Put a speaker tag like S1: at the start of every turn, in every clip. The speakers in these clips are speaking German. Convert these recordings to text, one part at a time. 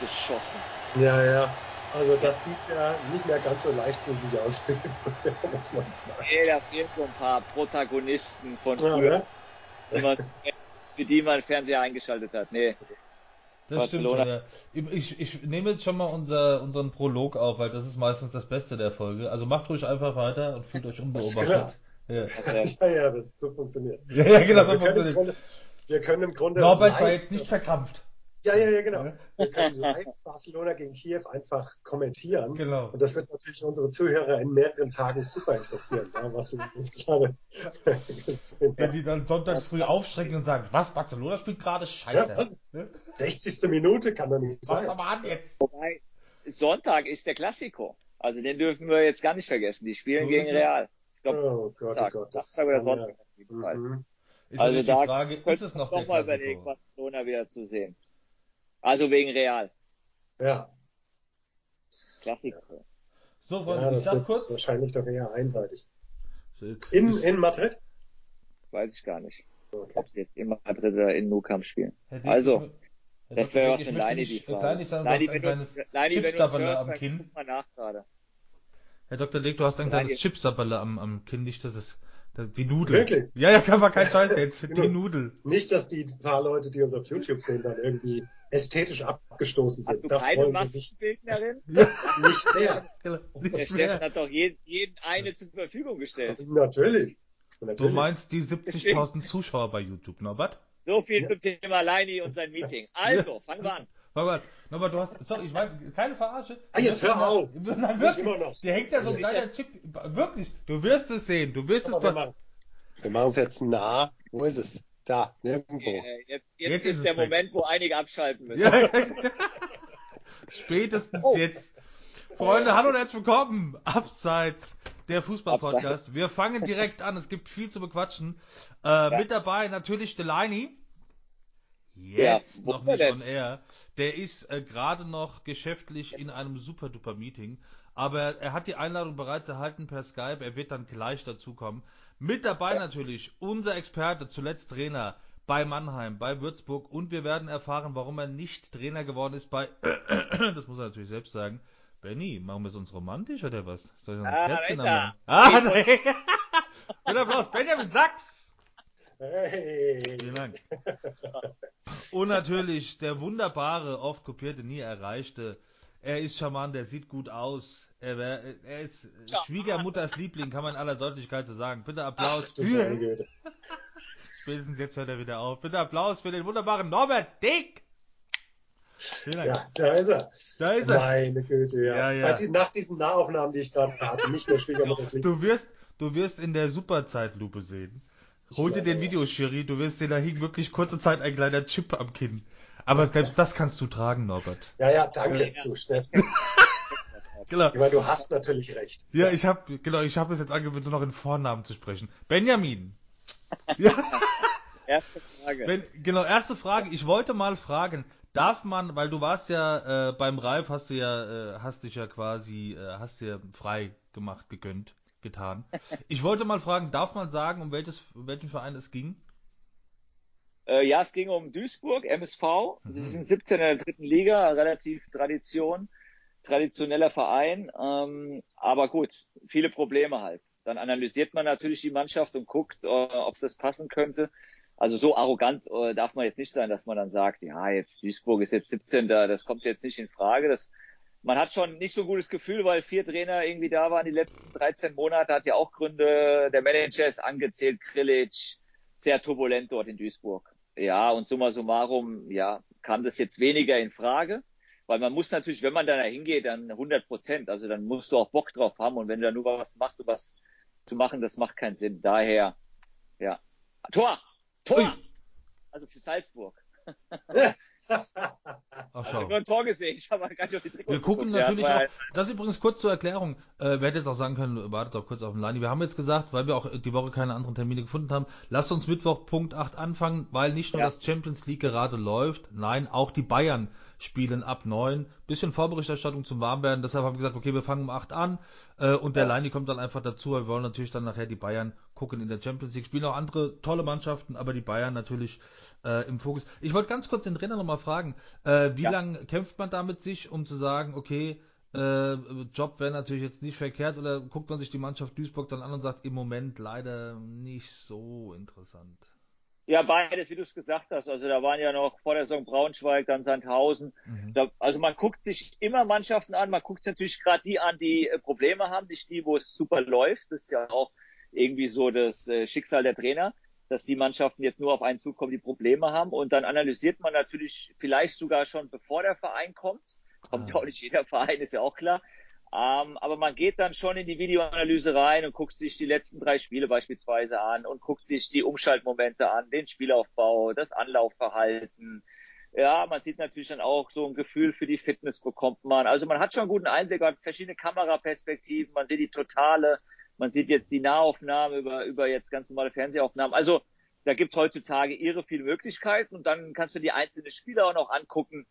S1: Rausgeschossen.
S2: Ja, ja. Also das sieht ja nicht mehr ganz so leichtfüßig aus, muss man sagen.
S1: Nee, da fehlen so ein paar Protagonisten von
S2: Ja,
S1: früher,
S2: ne?
S1: die man, für die man Fernseher eingeschaltet hat. Nee,
S3: Das stimmt
S1: Barcelona.
S3: schon, ja. Ich, ich nehme jetzt schon mal unser, unseren Prolog auf, weil das ist meistens das Beste der Folge. Also macht ruhig einfach weiter und fühlt euch unbeobachtet. Ja.
S2: Ja, ja, das so funktioniert.
S3: ja, ja, genau, so
S2: wir, können im
S3: funktioniert.
S2: Grunde, wir können im Grunde.
S3: Norbert
S2: live
S3: war jetzt nicht
S2: das-
S3: verkrampft.
S2: Ja, ja, ja, genau. Wir können live Barcelona gegen Kiew einfach kommentieren.
S3: Genau.
S2: Und das wird natürlich unsere Zuhörer in mehreren Tagen super interessieren, ja, was wir jetzt gerade gesehen
S3: Wenn
S2: haben.
S3: die dann sonntags früh aufschrecken und sagen, was, Barcelona spielt gerade
S2: Ja,
S3: scheiße. Ne?
S2: 60. Minute kann doch nicht
S3: Mach
S2: sein.
S3: mal an jetzt.
S1: wobei, Sonntag ist der Klassiko. Also den dürfen wir jetzt gar nicht vergessen. Die spielen
S3: So
S1: gegen. Real. Ich glaube,
S2: Oh Gott, oh
S1: Sonntag,
S2: Gott. Das
S1: Samstag oder
S2: ja-
S1: Sonntag auf jeden Fall.
S2: Mhm.
S3: Ist
S1: Also da
S3: die Frage, ist
S1: könnte
S3: es noch der
S1: mal überlegen? Barcelona wieder zu sehen. Also wegen Real.
S2: Ja,
S1: Klassiko.
S3: So, Freunde,
S2: ja
S3: ich
S2: das
S3: sag kurz.
S2: wahrscheinlich doch eher einseitig. In, in Madrid?
S1: Weiß ich gar nicht.
S2: Okay.
S1: Ob sie jetzt in Madrid oder in Nou Camp spielen.
S3: Dick,
S1: Also,
S3: ich
S1: Das wäre was für Leini,
S3: nicht,
S1: die Frage.
S3: Klein nicht sagen, du
S1: Leini,
S3: hast ein
S1: wenn du uns,
S3: kleines
S1: Leini, hörst,
S3: am Kinn.
S1: guck mal nach gerade.
S3: Herr Dr. Dick, du hast ein
S1: Klein-
S3: kleines Chipsabberle am, am Kinn, nicht, das ist das- die Nudel.
S2: Wirklich?
S3: Ja, ja, kann man kein Scheiß jetzt. Die
S2: Genau.
S3: Nudel.
S2: Nicht, dass die paar Leute, die uns auf YouTube sehen, dann irgendwie ästhetisch abgestoßen
S1: Hast
S2: sind.
S1: du
S2: Das
S1: keine
S2: nicht,
S1: Maskenbildnerin?
S2: nicht mehr.
S3: Genau,
S1: Der
S3: Nicht
S1: Steffen hat doch jeden, jeden eine zur Verfügung gestellt.
S2: Natürlich.
S3: Du
S2: Natürlich.
S3: meinst die 70.000 Zuschauer bei YouTube, Norbert?
S1: So viel zum Thema Leini und sein Meeting. Also, fangen wir an.
S3: Norbert, Norbert, du hast, sorry, ich meine, keine Verarsche.
S2: Ah, jetzt
S3: Du
S2: hör
S3: noch-
S2: auf.
S3: Nein,
S2: Nicht
S3: wirklich.
S2: immer noch.
S3: Dir hängt da so ein kleiner Chip. Wirklich, du wirst es sehen. Du wirst es
S2: machen wir machen es jetzt nah. Wo ist es? Da, nirgendwo.
S1: Äh, Jetzt, jetzt,
S3: Jetzt ist
S1: ist,
S3: es
S1: der
S3: weg.
S1: Moment, wo einige abschalten müssen.
S3: Ja. Spätestens
S1: Oh.
S3: jetzt. Freunde, hallo und herzlich willkommen. Abseits der Fußball-Podcast. Wir fangen direkt an. Es gibt viel zu bequatschen. Äh, Mit dabei natürlich Delaney. Jetzt
S1: Ja,
S3: noch
S1: er
S3: nicht
S1: denn?
S3: on air. Der ist äh, gerade noch geschäftlich in einem super duper Meeting. Aber er hat die Einladung bereits erhalten per Skype. Er wird dann gleich dazukommen. Mit dabei natürlich unser Experte, zuletzt Trainer bei Mannheim, bei Würzburg. Und wir werden erfahren, warum er nicht Trainer geworden ist bei, das muss er natürlich selbst sagen. Benny, machen wir es uns romantisch oder was? Soll ich noch ein
S1: Ah,
S3: Kerzchen
S1: er.
S3: anmachen? Ah, nee. Mit Applaus, Benjamin Sachs!
S2: Hey.
S3: Vielen Dank. Und natürlich der wunderbare, oft kopierte, nie erreichte. Er ist charmant, er sieht gut aus. Er, wär, er ist Schwiegermutters Liebling, kann man in aller Deutlichkeit so sagen. Bitte Applaus
S2: meine
S3: für.
S2: Güte.
S3: Spätestens jetzt hört er wieder auf. Bitte Applaus für den wunderbaren Norbert Dick. Vielen Dank.
S2: Ja, da ist er.
S3: Da ist er.
S2: Meine Güte, ja.
S3: Ja, ja.
S2: Die, nach diesen Nahaufnahmen, die ich gerade hatte, nicht mehr Schwiegermutters Lied.
S3: Du wirst, du wirst in der Superzeitlupe sehen. Hol dir den
S2: ja.
S3: Videoschiri, du wirst sehen, da hing wirklich kurze Zeit ein kleiner Chip am Kinn. Aber selbst das kannst du tragen, Norbert.
S2: Ja, ja, danke,
S1: Ja.
S2: du Steffen.
S3: Genau.
S2: Ich meine, du hast natürlich recht.
S3: Ja, ich habe genau, ich habe es jetzt angewöhnt, nur noch in Vornamen zu sprechen. Benjamin. Ja,
S1: Erste Frage.
S3: Ben, genau, erste Frage. Ich wollte mal fragen, darf man, weil du warst ja äh, beim Ralf, hast du ja, äh, hast dich ja quasi, äh, hast dir frei gemacht, gegönnt, getan. Ich wollte mal fragen, darf man sagen, um welches, um welchen Verein es ging?
S1: Äh, ja, es ging um Duisburg, MSV.
S3: Mhm.
S1: Die sind 17 in der dritten Liga, relativ Tradition, traditioneller Verein. Ähm, aber gut, viele Probleme halt. Dann analysiert man natürlich die Mannschaft und guckt, äh, ob das passen könnte. Also so arrogant äh, darf man jetzt nicht sein, dass man dann sagt, ja, jetzt Duisburg ist jetzt 17. Das kommt jetzt nicht in Frage. Das, man hat schon nicht so ein gutes Gefühl, weil vier Trainer irgendwie da waren die letzten 13 Monate, hat ja auch Gründe. Der Manager ist angezählt, Krilic, sehr turbulent dort in Duisburg. Ja, und summa summarum, ja, kam das jetzt weniger in Frage, weil man muss natürlich, wenn man da hingeht, dann 100 Prozent, also dann musst du auch Bock drauf haben und wenn du da nur was machst, um was zu machen, das macht keinen Sinn. Daher, ja, Tor, Tor,
S3: Ui.
S1: also für Salzburg.
S3: Ach,
S1: Also
S3: schau.
S1: nur ein Tor gesehen, ich habe gar nicht auf die Trikots
S3: Wir gucken
S1: geguckt. Ja,
S3: natürlich
S1: das war
S3: auch, das ist übrigens kurz zur Erklärung, äh, wer hätte jetzt auch sagen können, wartet doch kurz auf den Lani. Wir haben jetzt gesagt, weil wir auch die Woche keine anderen Termine gefunden haben, lasst uns Mittwoch Punkt 8 anfangen, weil nicht nur
S1: Ja.
S3: das Champions League gerade läuft, nein, auch die Bayern spielen ab neun. Bisschen Vorberichterstattung zum Warmwerden. Deshalb haben wir gesagt, okay, wir fangen um acht an. Äh, und der ja. Leini kommt dann einfach dazu. Wir wollen natürlich dann nachher die Bayern gucken in der Champions League. Spielen auch andere tolle Mannschaften, aber die Bayern natürlich äh, im Fokus. Ich wollte ganz kurz den Trainer nochmal fragen, äh, wie ja. lange kämpft man da mit sich, um zu sagen, okay, äh, Job wäre natürlich jetzt nicht verkehrt oder guckt man sich die Mannschaft Duisburg dann an und sagt, im Moment leider nicht so interessant?
S1: Ja, beides, wie du es gesagt hast. Also da waren ja noch vor der Saison Braunschweig, dann Sandhausen. Mhm. Da, also man guckt sich immer Mannschaften an. Man guckt sich natürlich gerade die an, die äh, Probleme haben, nicht die, wo es super läuft. Das ist ja auch irgendwie so das äh, Schicksal der Trainer, dass die Mannschaften jetzt nur auf einen zukommen, die Probleme haben. Und dann analysiert man natürlich vielleicht sogar schon, bevor der Verein kommt. Kommt ja auch nicht jeder Verein, ist ja auch klar. Ähm, aber man geht dann schon in die Videoanalyse rein und guckt sich die letzten drei Spiele beispielsweise an und guckt sich die Umschaltmomente an, den Spielaufbau, das Anlaufverhalten. Ja, man sieht natürlich dann auch so ein Gefühl für die Fitness bekommt man. Also man hat schon einen guten Einblick, hat verschiedene Kameraperspektiven, man sieht die totale, man sieht jetzt die Nahaufnahme über, über jetzt ganz normale Fernsehaufnahmen. Also da gibt's heutzutage irre viele Möglichkeiten und dann kannst du die einzelnen Spieler auch noch angucken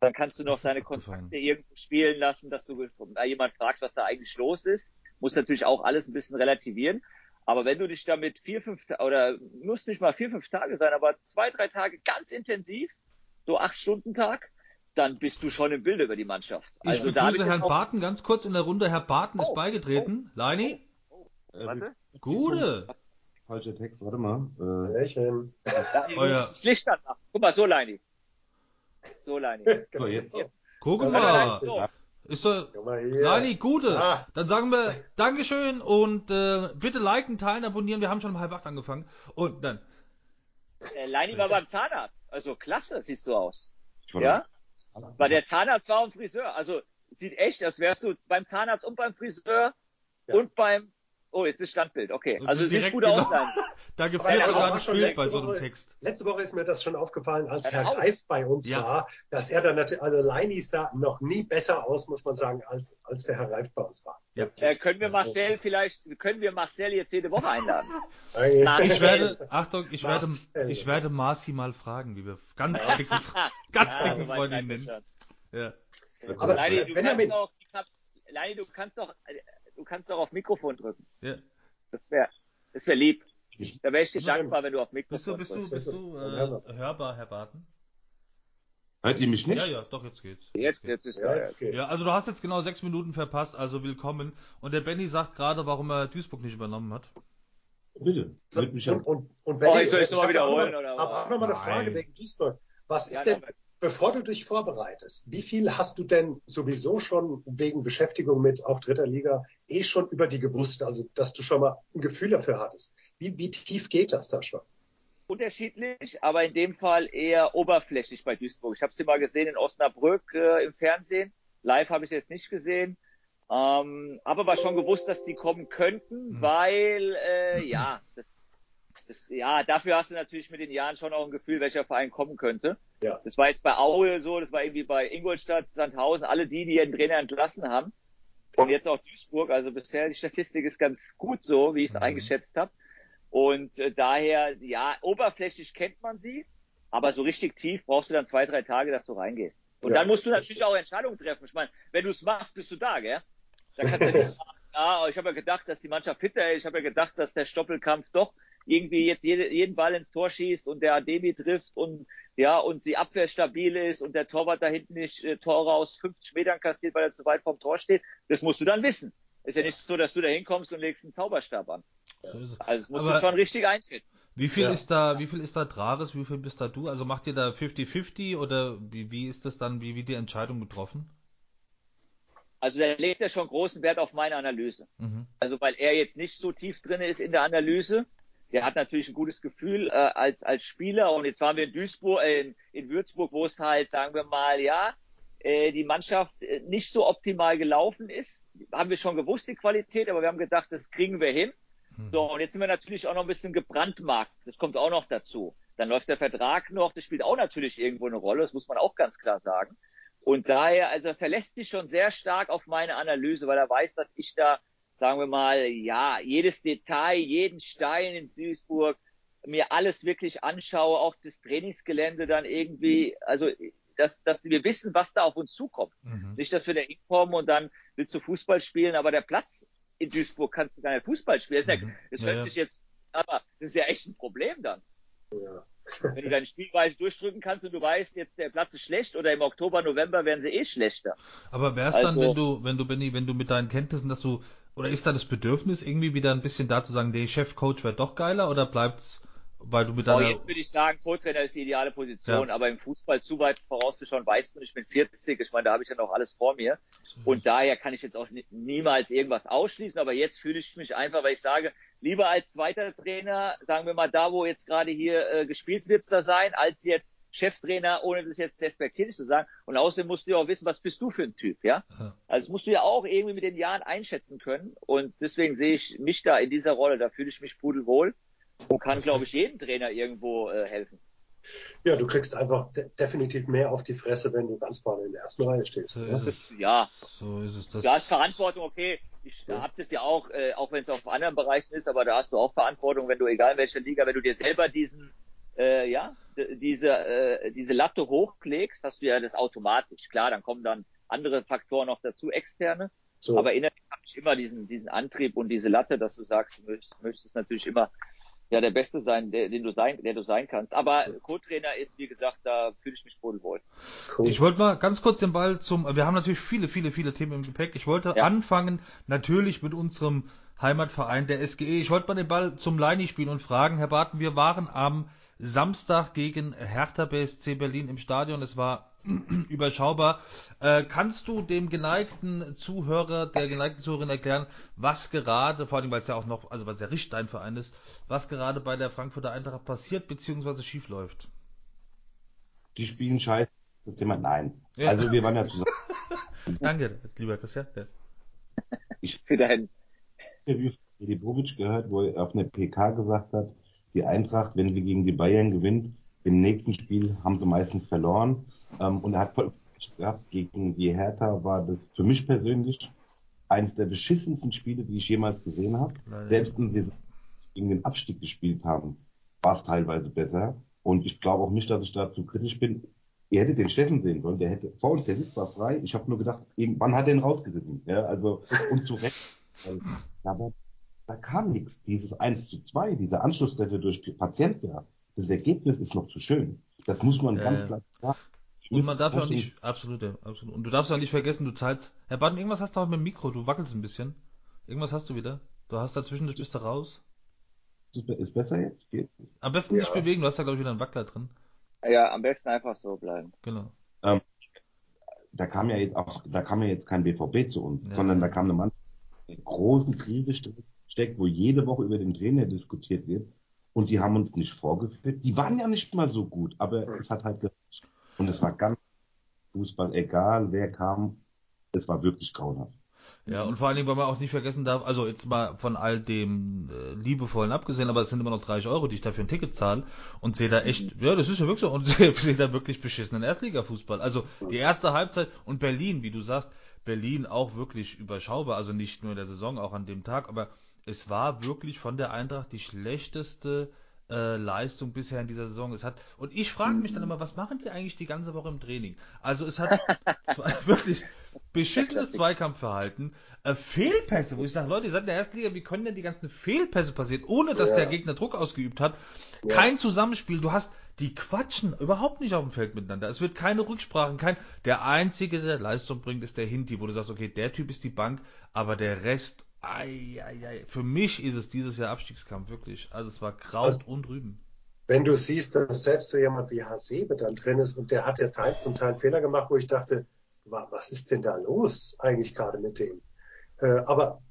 S1: dann kannst du noch deine Kontakte irgendwo spielen lassen, dass du da jemand fragst, was da eigentlich los ist. Muss natürlich auch alles ein bisschen relativieren. Aber wenn du dich damit vier, fünf, oder muss nicht mal vier, fünf Tage sein, aber zwei, drei Tage ganz intensiv, so acht Stunden Tag, dann bist du schon im Bilde über die Mannschaft.
S3: Ich also begrüße Herrn Barton ganz kurz in der Runde. Herr Barton oh, ist beigetreten. Oh, Leini? Oh, oh, warte. Gute.
S4: Falscher Text, warte mal.
S2: Äh.
S1: Oh. Das Licht anmachen. Guck mal, so Leini.
S3: So, Leini. So, jetzt. jetzt. Gucken mal. Ist so, Lani, gute. Ah. Dann sagen wir Dankeschön und äh, bitte liken, teilen, abonnieren. Wir haben schon um halb acht angefangen. Und dann.
S1: Äh, Leini war beim Zahnarzt. Also klasse siehst du aus. Ja? Weil der Zahnarzt war und Friseur. Also sieht echt, als wärst du beim Zahnarzt und beim Friseur ja. und beim Oh, jetzt ist Standbild, okay. Also es sieht gut genau. aus.
S3: da gefällt sogar das Bild bei so einem Text.
S2: Letzte Woche ist mir das schon aufgefallen, als Herr Greif bei uns ja. war, dass er dann natürlich, also Leini sah noch nie besser aus, muss man sagen, als, als der Herr Greif bei uns war.
S1: Ja. Äh, können wir Marcel vielleicht, können wir Marcel jetzt jede Woche einladen?
S3: ich werde, Achtung, ich werde, ich werde Marci mal fragen, wie wir ganz dicken, ganz ja, dicken Freunde nennen. Ja.
S1: Aber Leini, du, kannst doch, Leini, du kannst doch, du kannst doch auf Mikrofon drücken. Ja. Das wäre das wär lieb. Da wäre ich dir dankbar, wenn du auf Mikrofon
S3: bist du, bist drückst. Du, bist du äh, hörbar, Herr Barton?
S4: Hört ihr mich nicht?
S3: Ja, ja, doch, jetzt geht's.
S1: Jetzt, jetzt, ist ja,
S3: jetzt geht's. Ja, also du hast jetzt genau sechs Minuten verpasst, also willkommen. Und der Benny sagt gerade, warum er Duisburg nicht übernommen hat.
S4: Bitte.
S2: Und, und, und, und wenn
S1: oh, ich soll es nochmal wiederholen,
S2: oder? Aber auch nochmal eine Frage wegen Duisburg. Was ist ja, denn, Bevor du dich vorbereitest, wie viel hast du denn sowieso schon wegen Beschäftigung mit auch dritter Liga eh schon über die gewusst, also dass du schon mal ein Gefühl dafür hattest? Wie, wie tief geht das da schon?
S1: Unterschiedlich, aber in dem Fall eher oberflächlich bei Duisburg. Ich habe sie mal gesehen in Osnabrück äh, im Fernsehen. Live habe ich jetzt nicht gesehen. Ähm, aber schon gewusst, dass die kommen könnten, mhm. weil äh, ja, das das, ja, dafür hast du natürlich mit den Jahren schon auch ein Gefühl, welcher Verein kommen könnte. Ja. Das war jetzt bei Aue so, das war irgendwie bei Ingolstadt, Sandhausen, alle die, die ihren Trainer entlassen haben. Und jetzt auch Duisburg. Also bisher die Statistik ist ganz gut so, wie ich es mhm. eingeschätzt habe. Und äh, daher, ja, oberflächlich kennt man sie, aber so richtig tief brauchst du dann zwei, drei Tage, dass du reingehst. Und ja, dann musst du natürlich auch Entscheidungen treffen. Ich meine, wenn du es machst, bist du da, gell? Da kannst du nicht sagen, ja, ich habe ja gedacht, dass die Mannschaft fitter ist. Ich habe ja gedacht, dass der Stoppelkampf doch irgendwie jetzt jede, jeden Ball ins Tor schießt und der Ademi trifft und ja und die Abwehr stabil ist und der Torwart da hinten nicht äh, Tore aus 50 Metern kassiert, weil er zu weit vom Tor steht, das musst du dann wissen. Ist ja nicht so, dass du da hinkommst und legst einen Zauberstab an. So also das musst Aber du schon richtig einschätzen.
S3: Wie viel ja. ist da, wie viel ist da Traves, wie viel bist da du? Also macht ihr da 50-50 oder wie, wie ist das dann, wie wird die Entscheidung getroffen?
S1: Also der legt ja schon großen Wert auf meine Analyse. Mhm. Also weil er jetzt nicht so tief drin ist in der Analyse, der hat natürlich ein gutes Gefühl äh, als, als Spieler. Und jetzt waren wir in Duisburg, äh, in, in Würzburg, wo es halt, sagen wir mal, ja, äh, die Mannschaft äh, nicht so optimal gelaufen ist. Haben wir schon gewusst, die Qualität, aber wir haben gedacht, das kriegen wir hin. Mhm. So, und jetzt sind wir natürlich auch noch ein bisschen gebrandmarkt. Das kommt auch noch dazu. Dann läuft der Vertrag noch, das spielt auch natürlich irgendwo eine Rolle, das muss man auch ganz klar sagen. Und daher, also er verlässt sich schon sehr stark auf meine Analyse, weil er weiß, dass ich da sagen wir mal, ja, jedes Detail, jeden Stein in Duisburg, mir alles wirklich anschaue, auch das Trainingsgelände dann irgendwie, also dass, dass wir wissen, was da auf uns zukommt. Mhm. Nicht, dass wir da hinkommen und dann willst du Fußball spielen, aber der Platz in Duisburg kannst du gar nicht Fußball spielen. Das, mhm. das hört ja, sich jetzt, aber das ist ja echt ein Problem dann. Ja. Wenn du deine Spielweise durchdrücken kannst und du weißt, jetzt der Platz ist schlecht oder im Oktober, November werden sie eh schlechter.
S3: Aber wär's also, dann, wenn du, wenn du, Benny, wenn du mit deinen Kenntnissen, dass du, oder ist da das Bedürfnis irgendwie wieder ein bisschen da zu sagen, der Chefcoach wäre doch geiler oder bleibt's weil du mit deiner...
S1: Oh, jetzt würde ich sagen, Co-Trainer ist die ideale Position, ja. aber im Fußball zu weit vorauszuschauen, weißt du, ich bin 40, ich meine, da habe ich ja noch alles vor mir. Und daher kann ich jetzt auch niemals irgendwas ausschließen, aber jetzt fühle ich mich einfach, weil ich sage, lieber als zweiter Trainer, sagen wir mal, da wo jetzt gerade hier äh, gespielt wird, da sein, als jetzt Cheftrainer, ohne das jetzt despektierlich zu sagen. Und außerdem musst du ja auch wissen, was bist du für ein Typ, ja? ja? Also das musst du ja auch irgendwie mit den Jahren einschätzen können. Und deswegen sehe ich mich da in dieser Rolle, da fühle ich mich pudelwohl und kann, glaube ich, jedem Trainer irgendwo äh, helfen.
S2: Ja, du kriegst einfach de definitiv mehr auf die Fresse, wenn du ganz vorne in der ersten Reihe stehst.
S1: So ist es. Ja. So ist es. Das du hast Verantwortung, okay. Ich ja. habe das ja auch, äh, auch wenn es auf anderen Bereichen ist, aber da hast du auch Verantwortung, wenn du, egal in welcher Liga, wenn du dir selber diesen, äh, ja, diese, äh, diese Latte hochlegst, hast du ja das automatisch. Klar, dann kommen dann andere Faktoren noch dazu, externe. So. Aber innerlich habe ich immer diesen, diesen Antrieb und diese Latte, dass du sagst, du möchtest, möchtest natürlich immer ja der Beste sein, der, den du sein, der du sein kannst. Aber Co-Trainer ist, wie gesagt, da fühle ich mich wohl.
S3: Cool. Ich wollte mal ganz kurz den Ball zum, wir haben natürlich viele, viele, viele Themen im Gepäck. Ich wollte ja. anfangen, natürlich mit unserem Heimatverein, der SGE. Ich wollte mal den Ball zum Leini spielen und fragen, Herr Barton, wir waren am Samstag gegen Hertha BSC Berlin im Stadion. Es war überschaubar. Äh, kannst du dem geneigten Zuhörer, der geneigten Zuhörerin erklären, was gerade, vor allem weil es ja auch noch, also weil es ja richtig dein Verein ist, was gerade bei der Frankfurter Eintracht passiert bzw. schief läuft?
S4: Die spielen scheiße. Das Thema nein. Ja. Also wir waren ja zusammen.
S3: Danke, lieber Christian. Ja.
S4: Ich für dein Interview von Edi Bobic gehört, wo er auf einer PK gesagt hat, die Eintracht, wenn sie gegen die Bayern gewinnt, im nächsten Spiel haben sie meistens verloren. Ähm, und er hat voll gehabt, gegen die Hertha war das für mich persönlich eines der beschissensten Spiele, die ich jemals gesehen habe. Nein, Selbst wenn sie gegen den Abstieg gespielt haben, war es teilweise besser. Und ich glaube auch nicht, dass ich dazu kritisch bin. Er hätte den Steffen sehen sollen, der hätte vor uns, der Sitz war frei. Ich habe nur gedacht, wann hat er ihn rausgerissen? Ja, also, und zu Recht. Aber da kam nichts. Dieses 1 zu 2, diese Anschlusstreffer durch Patientia, das Ergebnis ist noch zu schön. Das muss man äh, ganz klar sagen.
S3: Und man darf ja auch nicht, absolut, ja, absolut. Und du darfst auch nicht vergessen, du zahlst, Herr Baden, irgendwas hast du auch mit dem Mikro, du wackelst ein bisschen. Irgendwas hast du wieder. Du hast dazwischen, du bist da raus.
S4: Ist besser jetzt? Geht's?
S3: Am besten ja. nicht bewegen, du hast da glaube ich wieder einen Wackler drin.
S1: Ja, am besten einfach so bleiben.
S3: Genau.
S4: Ähm, da kam ja jetzt auch, da kam ja jetzt kein BVB zu uns, ja. sondern da kam eine Mann, der großen Krise steckt, wo jede Woche über den Trainer diskutiert wird. Und die haben uns nicht vorgeführt. Die waren ja nicht mal so gut, aber es hat halt gereicht. Und es war ganz Fußball, egal wer kam, es war wirklich grauenhaft.
S3: Ja, und vor allen Dingen, weil man auch nicht vergessen darf, also jetzt mal von all dem äh, Liebevollen abgesehen, aber es sind immer noch 30 Euro, die ich dafür ein Ticket zahle und sehe da echt, mhm. ja, das ist ja wirklich so, und sehe da wirklich beschissenen Erstligafußball. Also die erste Halbzeit und Berlin, wie du sagst, Berlin auch wirklich überschaubar, also nicht nur in der Saison, auch an dem Tag, aber es war wirklich von der Eintracht die schlechteste äh, Leistung bisher in dieser Saison. Es hat und ich frage mich dann immer, was machen die eigentlich die ganze Woche im Training? Also es hat zwei, wirklich beschissenes Zweikampfverhalten, äh, Fehlpässe, wo ich sage, Leute, ihr seid in der ersten Liga, wie können denn die ganzen Fehlpässe passieren, ohne dass ja. der Gegner Druck ausgeübt hat? Ja. Kein Zusammenspiel. Du hast die quatschen überhaupt nicht auf dem Feld miteinander. Es wird keine Rücksprachen, kein. Der einzige, der Leistung bringt, ist der Hinti, wo du sagst, okay, der Typ ist die Bank, aber der Rest Ei, ei, ei. Für mich ist es dieses Jahr Abstiegskampf, wirklich. Also es war Kraut also, und Rüben.
S2: Wenn du siehst, dass selbst so jemand wie Hasebe dann drin ist und der hat ja Teil, zum Teil Fehler gemacht, wo ich dachte, was ist denn da los eigentlich gerade mit dem? Äh, aber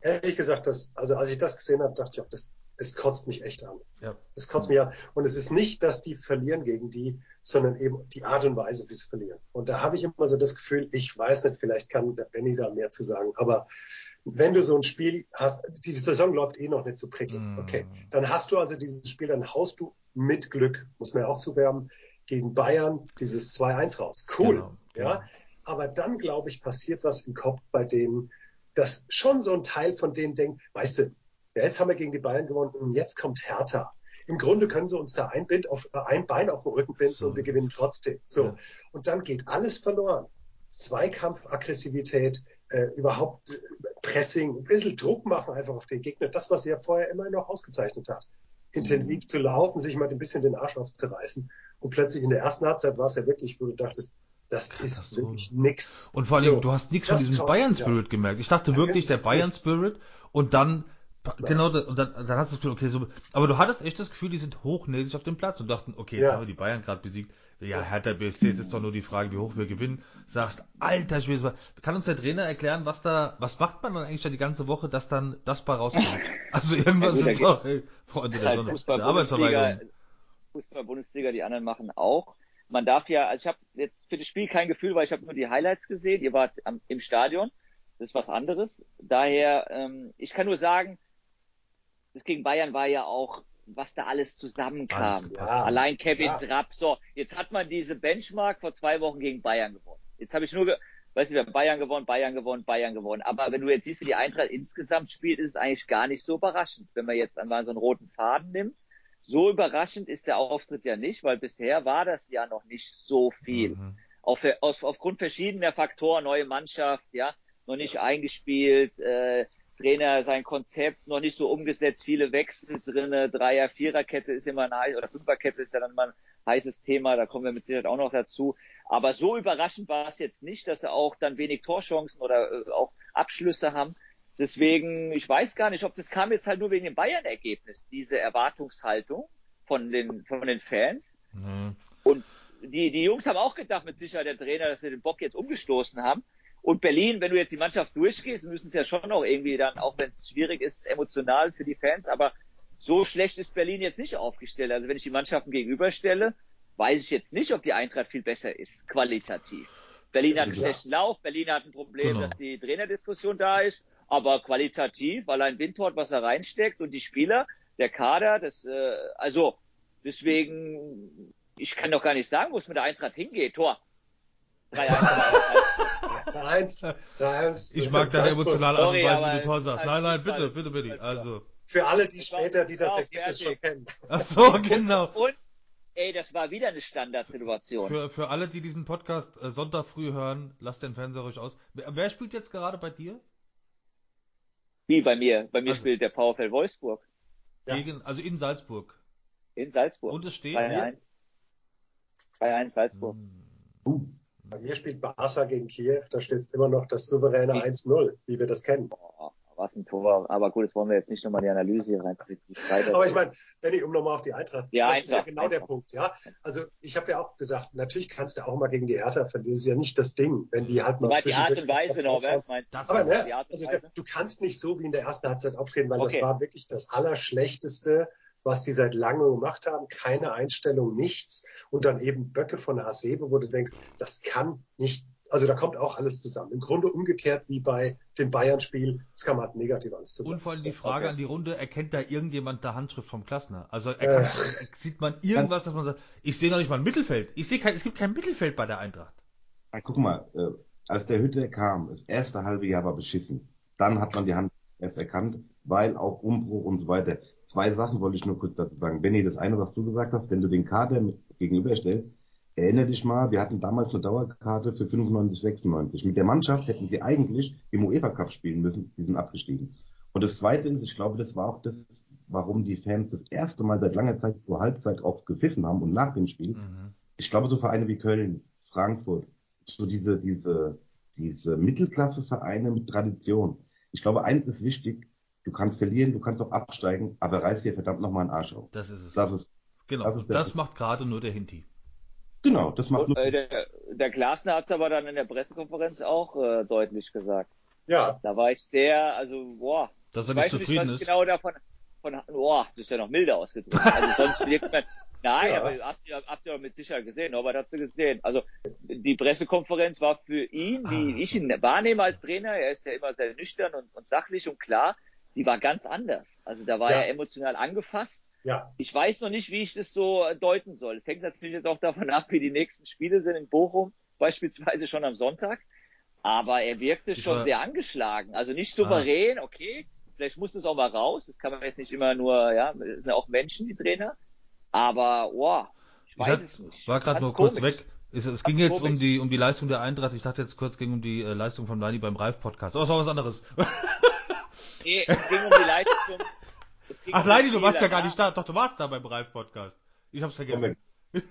S2: ehrlich gesagt, das, also als ich das gesehen habe, dachte ich auch, das, das kotzt mich echt an. Ja. Das kotzt mich an. Und es ist nicht, dass die verlieren gegen die, sondern eben die Art und Weise, wie sie verlieren. Und da habe ich immer so das Gefühl, ich weiß nicht, vielleicht kann der Benny da mehr zu sagen, aber wenn du so ein Spiel hast, die Saison läuft eh noch nicht so prickelnd, mm. okay, dann hast du also dieses Spiel, dann haust du mit Glück, muss man ja auch zuwerben, gegen Bayern dieses 2-1 raus. Cool, genau, ja. Genau. Aber dann, glaube ich, passiert was im Kopf bei denen, dass schon so ein Teil von denen denkt, weißt du, ja, jetzt haben wir gegen die Bayern gewonnen und jetzt kommt Hertha. im Grunde können sie uns da ein, Bind auf, ein Bein auf den Rücken binden so. und wir gewinnen trotzdem. So. Ja. Und dann geht alles verloren. Zweikampf, Aggressivität, äh, überhaupt äh, Pressing, ein bisschen Druck machen einfach auf den Gegner. Das, was er vorher immer noch ausgezeichnet hat. Intensiv mhm. zu laufen, sich mal ein bisschen den Arsch aufzureißen. Und plötzlich in der ersten Halbzeit war es ja wirklich, wo du dachtest, das ist wirklich nix.
S3: Und vor allem, so, du hast nichts von diesem Bayern Spirit ja. gemerkt. Ich dachte wirklich, der Bayern Spirit und dann Genau, und dann, dann hast du das Gefühl, okay, so, aber du hattest echt das Gefühl, die sind hochnäsig auf dem Platz und dachten, okay, jetzt ja. haben wir die Bayern gerade besiegt. Ja, Hertha BSC, jetzt ist doch nur die Frage, wie hoch wir gewinnen. Sagst, alter Schwede, kann uns der Trainer erklären, was da, was macht man dann eigentlich da die ganze Woche, dass dann das bei rauskommt? Also irgendwas ja, ist doch, ey, Freunde der Sonne,
S1: Fußball-Bundesliga, Fußball-Bundesliga, die anderen machen auch. Man darf ja, also ich habe jetzt für das Spiel kein Gefühl, weil ich habe nur die Highlights gesehen. Ihr wart am, im Stadion, das ist was anderes. Daher, ähm, ich kann nur sagen, das gegen Bayern war ja auch, was da alles zusammenkam. Alles ja, Allein Kevin ja. Trapp. So, jetzt hat man diese Benchmark vor zwei Wochen gegen Bayern gewonnen. Jetzt habe ich nur, weißt du, wir haben Bayern gewonnen, Bayern gewonnen, Bayern gewonnen. Aber wenn du jetzt siehst, wie die Eintracht insgesamt spielt, ist es eigentlich gar nicht so überraschend, wenn man jetzt einmal so einen roten Faden nimmt. So überraschend ist der Auftritt ja nicht, weil bisher war das ja noch nicht so viel. Mhm. Auf, auf, aufgrund verschiedener Faktoren, neue Mannschaft, ja, noch nicht eingespielt, äh, Trainer sein Konzept noch nicht so umgesetzt, viele Wechsel drinne, Dreier, Viererkette ist immer ein oder Fünferkette ist ja dann mal ein heißes Thema, da kommen wir mit Sicherheit auch noch dazu. Aber so überraschend war es jetzt nicht, dass sie auch dann wenig Torchancen oder äh, auch Abschlüsse haben. Deswegen, ich weiß gar nicht, ob das kam jetzt halt nur wegen dem Bayern-Ergebnis, diese Erwartungshaltung von den, von den Fans. Mhm. Und die, die Jungs haben auch gedacht, mit Sicherheit der Trainer, dass sie den Bock jetzt umgestoßen haben. Und Berlin, wenn du jetzt die Mannschaft durchgehst, müssen es ja schon auch irgendwie dann, auch wenn es schwierig ist, emotional für die Fans, aber so schlecht ist Berlin jetzt nicht aufgestellt. Also wenn ich die Mannschaften gegenüberstelle, weiß ich jetzt nicht, ob die Eintracht viel besser ist, qualitativ. Berlin hat einen schlechten Lauf, Berlin hat ein Problem, genau. dass die Trainerdiskussion da ist, aber qualitativ, allein Windhort, was er reinsteckt und die Spieler, der Kader, das, äh, also deswegen, ich kann doch gar nicht sagen, wo es mit der Eintracht hingeht. Tor,
S3: 3-1. 3-1. Ich mag deine emotionale Art und Weise, wie du Tor sagst. Nein, nein, bitte, bitte, bitte. Also.
S2: Für alle, die später, die das Ergebnis schon kennen.
S3: Ach so, genau.
S1: Und, ey, das war wieder eine Standardsituation.
S3: Für, für alle, die diesen Podcast äh, Sonntag früh hören, lasst den Fernseher ruhig aus. Wer, wer spielt jetzt gerade bei dir?
S1: Wie bei mir? Bei mir also, spielt der VfL Wolfsburg.
S3: Gegen, also in Salzburg.
S1: In Salzburg.
S3: Und es steht
S1: 3-1. 3-1 Salzburg. Hm.
S2: Uh. Bei mir spielt Barca gegen Kiew, da steht immer noch das souveräne 1-0, wie wir das kennen.
S1: Boah, was ein Tor. Aber gut, das wollen wir jetzt nicht nochmal in die Analyse hier rein.
S2: Aber ich meine, wenn ich um nochmal auf die Eintracht,
S1: ja,
S2: das
S1: Eintracht,
S2: ist ja genau Eintracht. der Punkt, ja. Also ich habe ja auch gesagt, natürlich kannst du auch mal gegen die Hertha verlieren. Das ist ja nicht das Ding, wenn die halt mal
S1: du die Art und Weise, Norbert,
S2: das Aber ne, also du kannst nicht so wie in der ersten Halbzeit auftreten, weil okay. das war wirklich das Allerschlechteste was die seit langem gemacht haben, keine Einstellung, nichts und dann eben Böcke von der Hasebe, wo du denkst, das kann nicht, also da kommt auch alles zusammen. Im Grunde umgekehrt wie bei dem Bayern-Spiel, es kam halt negativ alles zusammen.
S3: Und vor allem die Frage an die Runde, erkennt da irgendjemand der Handschrift vom Klassner? Also erkannt, äh, sieht man irgendwas, dass man sagt, ich sehe noch nicht mal ein Mittelfeld. Ich sehe kein, es gibt kein Mittelfeld bei der Eintracht.
S4: Ja, guck mal, äh, als der Hütte kam, das erste halbe Jahr war beschissen. Dann hat man die Hand erst erkannt, weil auch Umbruch und so weiter zwei Sachen wollte ich nur kurz dazu sagen. Benny, das eine, was du gesagt hast, wenn du den Kader gegenüberstellst, erinnere dich mal, wir hatten damals eine Dauerkarte für 95, 96. Mit der Mannschaft hätten wir eigentlich im UEFA Cup spielen müssen, die sind abgestiegen. Und das zweite ist, ich glaube, das war auch das, warum die Fans das erste Mal seit langer Zeit zur Halbzeit auch gepfiffen haben und nach dem Spiel. Mhm. Ich glaube, so Vereine wie Köln, Frankfurt, so diese, diese, diese Mittelklasse-Vereine mit Tradition. Ich glaube, eins ist wichtig, Du kannst verlieren, du kannst auch absteigen, aber reiß dir verdammt nochmal einen Arsch auf.
S3: Das ist es. Das ist, genau. Das, ist das macht gerade nur der Hinti.
S4: Genau, das macht
S1: nur. Äh, der, der Glasner hat es aber dann in der Pressekonferenz auch äh, deutlich gesagt. Ja. Da war ich sehr, also, boah.
S3: Dass er nicht zufrieden nicht, ist.
S1: genau davon, von, boah, das ist ja noch milder ausgedrückt. Also sonst wirkt man, Nein, ja. aber hast du, habt ihr mit Sicherheit gesehen, aber hast du gesehen. Also die Pressekonferenz war für ihn, wie ah. ich ihn wahrnehme als Trainer, er ist ja immer sehr nüchtern und, und sachlich und klar, die war ganz anders. Also da war ja. er emotional angefasst. Ja. Ich weiß noch nicht, wie ich das so deuten soll. Es hängt natürlich jetzt auch davon ab, wie die nächsten Spiele sind in Bochum, beispielsweise schon am Sonntag. Aber er wirkte ich schon war... sehr angeschlagen. Also nicht souverän, okay, Vielleicht muss das auch mal raus. Das kann man jetzt nicht immer nur, ja, das sind ja auch Menschen, die Trainer. Aber, wow, ich weiß ich es nicht.
S3: War gerade nur kurz weg. Es, es ging jetzt um die, um die Leistung der Eintracht. Ich dachte jetzt kurz ging um die äh, Leistung von Lani beim Reif-Podcast. Aber es war was anderes.
S1: nee, es ging um die Leistung.
S3: Ach, um Lani, du warst ja gar nicht da. Doch, du warst da beim Reif-Podcast. Ich hab's vergessen.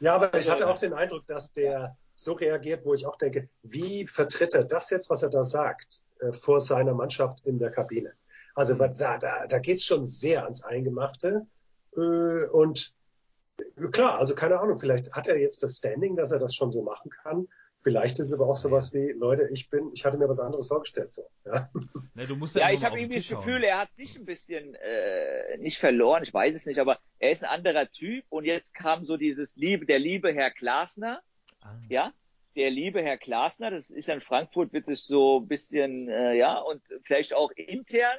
S2: ja, aber ich hatte auch den Eindruck, dass der so reagiert, wo ich auch denke, wie vertritt er das jetzt, was er da sagt, äh, vor seiner Mannschaft in der Kabine? Also mhm. da, da, da geht es schon sehr ans Eingemachte. Äh, und klar, also keine Ahnung, vielleicht hat er jetzt das Standing, dass er das schon so machen kann. Vielleicht ist es aber auch sowas wie, Leute, ich bin, ich hatte mir was anderes vorgestellt so. Ja,
S1: nee, du musst ja, ja ich habe irgendwie das Gefühl, er hat sich ein bisschen äh, nicht verloren, ich weiß es nicht, aber er ist ein anderer Typ und jetzt kam so dieses Liebe, der liebe Herr Glasner, ah. ja, der liebe Herr Glasner, das ist in Frankfurt wird es so ein bisschen, äh, ja, und vielleicht auch intern,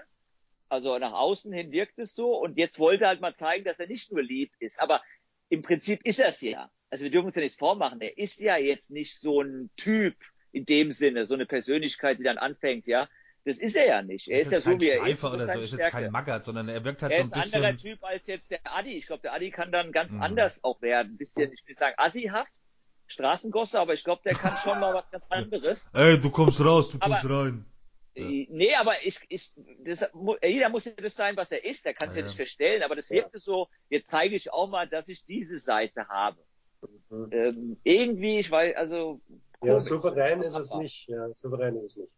S1: also nach außen hin wirkt es so und jetzt wollte er halt mal zeigen, dass er nicht nur lieb ist, aber im Prinzip ist er es ja. Also wir dürfen uns ja nichts vormachen. Er ist ja jetzt nicht so ein Typ in dem Sinne, so eine Persönlichkeit, die dann anfängt, ja. Das ist er ja nicht. Er ist, ist ja so, wie er ist.
S3: Oder so. Er ist jetzt kein Maggert, sondern er wirkt halt er so ein bisschen...
S1: Er ist ein anderer Typ als jetzt der Adi. Ich glaube, der Adi kann dann ganz mhm. anders auch werden. Ein bisschen, ich will sagen, assihaft, Straßengosse, aber ich glaube, der kann schon mal was ganz anderes.
S3: Ey, du kommst raus, du kommst aber, rein.
S1: Ja. Nee, aber ich, ich, das, jeder muss ja das sein, was er ist. Er kann es ja, ja, nicht verstellen, aber das wirkte ja. so, jetzt zeige ich auch mal, dass ich diese Seite habe. Mhm. Ähm, irgendwie, ich weiß, also.
S2: Ja, souverän ist es nicht. Ja, souverän ist es nicht.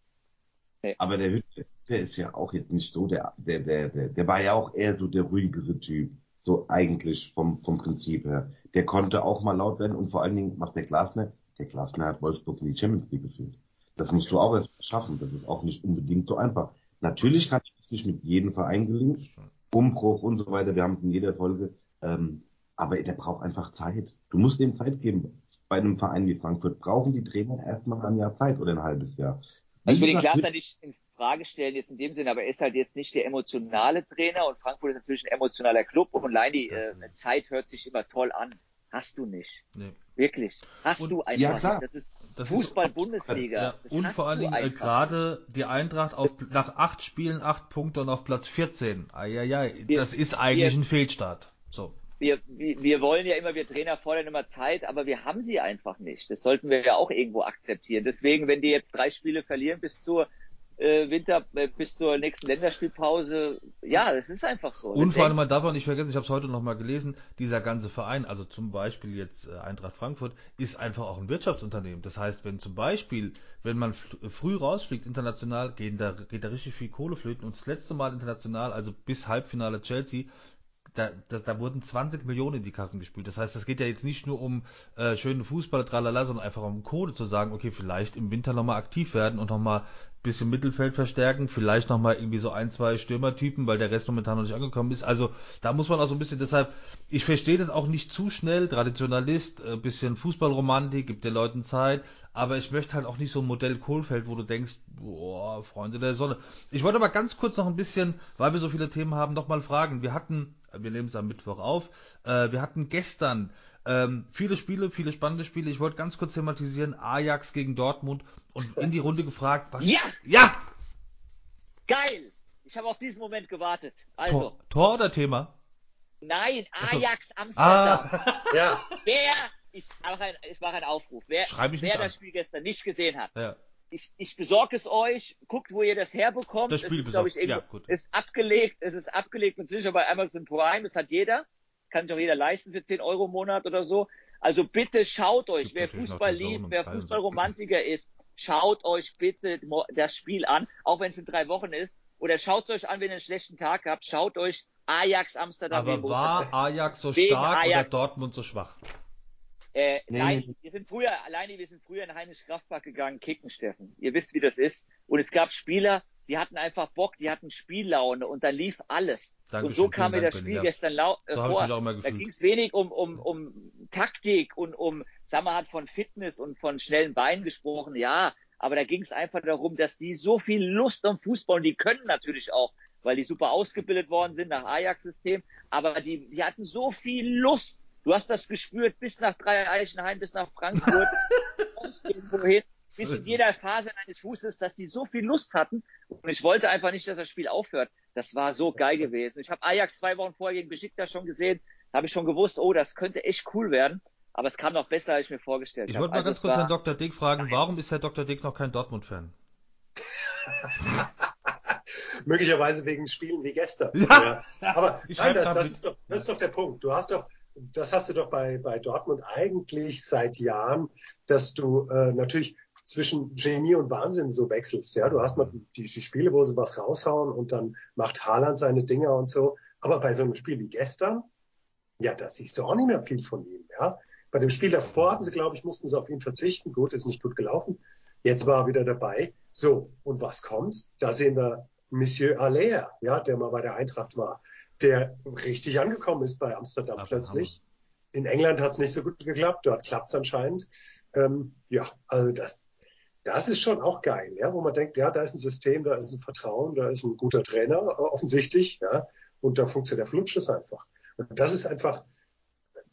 S4: Nee. Aber der Hütte, der ist ja auch jetzt nicht so, der, der, der, der, der war ja auch eher so der ruhigere Typ. So eigentlich vom, vom Prinzip her. Der konnte auch mal laut werden und vor allen Dingen, was der Glasner, der Glasner hat Wolfsburg in die Champions League geführt. Das musst du auch erst schaffen. Das ist auch nicht unbedingt so einfach. Natürlich kann ich das nicht mit jedem Verein gelingen. Umbruch und so weiter. Wir haben es in jeder Folge. Ähm, aber der braucht einfach Zeit. Du musst ihm Zeit geben. Bei einem Verein wie Frankfurt brauchen die Trainer erstmal ein Jahr Zeit oder ein halbes Jahr.
S1: Also ich will den Glasner nicht in Frage stellen jetzt in dem Sinne, aber er ist halt jetzt nicht der emotionale Trainer und Frankfurt ist natürlich ein emotionaler Club und Leini, äh, Zeit hört sich immer toll an. Hast du nicht. Nee. Wirklich. Hast und, du einfach ja, klar. nicht. Das ist Fußball-Bundesliga. Ja,
S3: und vor allen Dingen äh, gerade die Eintracht auf, nach acht Spielen acht Punkte und auf Platz 14. Eieiei, das ist eigentlich wir, ein Fehlstart. So.
S1: Wir, wir, wollen ja immer, wir Trainer fordern immer Zeit, aber wir haben sie einfach nicht. Das sollten wir ja auch irgendwo akzeptieren. Deswegen, wenn die jetzt drei Spiele verlieren bis zur äh, Winter äh, bis zur nächsten Länderspielpause. Ja, das ist einfach so.
S3: Und vor allem, man darf auch nicht vergessen, ich habe es heute noch mal gelesen, dieser ganze Verein, also zum Beispiel jetzt äh, Eintracht Frankfurt, ist einfach auch ein Wirtschaftsunternehmen. Das heißt, wenn zum Beispiel, wenn man früh rausfliegt international, gehen da, geht da richtig viel Kohle flöten. Und das letzte Mal international, also bis Halbfinale Chelsea, da, da, da wurden 20 Millionen in die Kassen gespielt. Das heißt, es geht ja jetzt nicht nur um äh, schönen Fußball, tralala, sondern einfach um Kohle zu sagen, okay, vielleicht im Winter nochmal aktiv werden und nochmal bisschen Mittelfeld verstärken, vielleicht nochmal irgendwie so ein, zwei Stürmertypen, weil der Rest momentan noch nicht angekommen ist. Also da muss man auch so ein bisschen, deshalb, ich verstehe das auch nicht zu schnell, Traditionalist, äh, bisschen Fußballromantik, gibt den Leuten Zeit, aber ich möchte halt auch nicht so ein Modell Kohlfeld, wo du denkst, boah, Freunde der Sonne. Ich wollte aber ganz kurz noch ein bisschen, weil wir so viele Themen haben, nochmal fragen. Wir hatten, wir nehmen es am Mittwoch auf, äh, wir hatten gestern ähm, viele Spiele, viele spannende Spiele. Ich wollte ganz kurz thematisieren, Ajax gegen Dortmund und in die Runde gefragt, was...
S1: Ja!
S3: Ja!
S1: Geil! Ich habe auf diesen Moment gewartet. Also.
S3: Tor, Tor oder Thema?
S1: Nein, Ajax so. Amsterdam.
S2: Ah. ja.
S1: Wer, ich mache, ein, ich mache einen Aufruf, wer, wer das Spiel gestern nicht gesehen hat,
S3: ja.
S1: ich, ich besorge es euch, guckt, wo ihr das herbekommt.
S3: Das Spiel
S1: es
S3: ist, glaube ich,
S1: ja, gut. ist abgelegt, es ist abgelegt mit sicher bei Amazon Prime, das hat jeder kann sich auch jeder leisten für 10 Euro im Monat oder so. Also bitte schaut euch, wer Fußball liebt, wer Fußballromantiker ist, schaut euch bitte das Spiel an, auch wenn es in drei Wochen ist. Oder schaut es euch an, wenn ihr einen schlechten Tag habt. Schaut euch Ajax Amsterdam.
S3: Aber war Ajax so stark Ajax. oder Dortmund so schwach?
S1: Äh, nee, nein, nee. wir sind früher, alleine wir sind früher in Heinrich Kraftpark gegangen, kicken, Steffen. Ihr wisst, wie das ist. Und es gab Spieler, die hatten einfach Bock, die hatten Spiellaune und da lief alles. Dankeschön, und so kam mir das Spiel ja. gestern lau äh, so vor. Da ging es wenig um, um, um Taktik und um, Sammer hat von Fitness und von schnellen Beinen gesprochen, ja, aber da ging es einfach darum, dass die so viel Lust am Fußball und die können natürlich auch, weil die super ausgebildet worden sind nach Ajax-System, aber die, die hatten so viel Lust. Du hast das gespürt bis nach Dreieichenheim, bis nach Frankfurt, wohin bis in jeder Phase deines Fußes, dass die so viel Lust hatten. Und ich wollte einfach nicht, dass das Spiel aufhört. Das war so geil gewesen. Ich habe Ajax zwei Wochen vorher gegen Besiktas schon gesehen. Da habe ich schon gewusst, oh, das könnte echt cool werden. Aber es kam noch besser, als ich mir vorgestellt habe.
S3: Ich wollte mal also ganz kurz Herrn Dr. Dick fragen, Nein. warum ist Herr Dr. Dick noch kein Dortmund-Fan?
S2: Möglicherweise wegen Spielen wie gestern. Ja. ja. Aber nein, das, das, ist doch, das ist doch der Punkt. Du hast doch, das hast du doch bei, bei Dortmund eigentlich seit Jahren, dass du äh, natürlich zwischen Genie und Wahnsinn so wechselst. Ja, du hast mal die, die Spiele, wo sie was raushauen und dann macht Haaland seine Dinger und so. Aber bei so einem Spiel wie gestern, ja, da siehst du auch nicht mehr viel von ihm. Ja, bei dem Spiel davor hatten sie, glaube ich, mussten sie auf ihn verzichten. Gut, ist nicht gut gelaufen. Jetzt war er wieder dabei. So, und was kommt? Da sehen wir Monsieur Allaire, ja, der mal bei der Eintracht war, der richtig angekommen ist bei Amsterdam Ach, plötzlich. In England hat es nicht so gut geklappt, dort klappt es anscheinend. Ähm, ja, also das, das ist schon auch geil, ja, wo man denkt, ja, da ist ein System, da ist ein Vertrauen, da ist ein guter Trainer, äh, offensichtlich, ja, und da funktioniert der Flutscht es einfach. Und das ist einfach,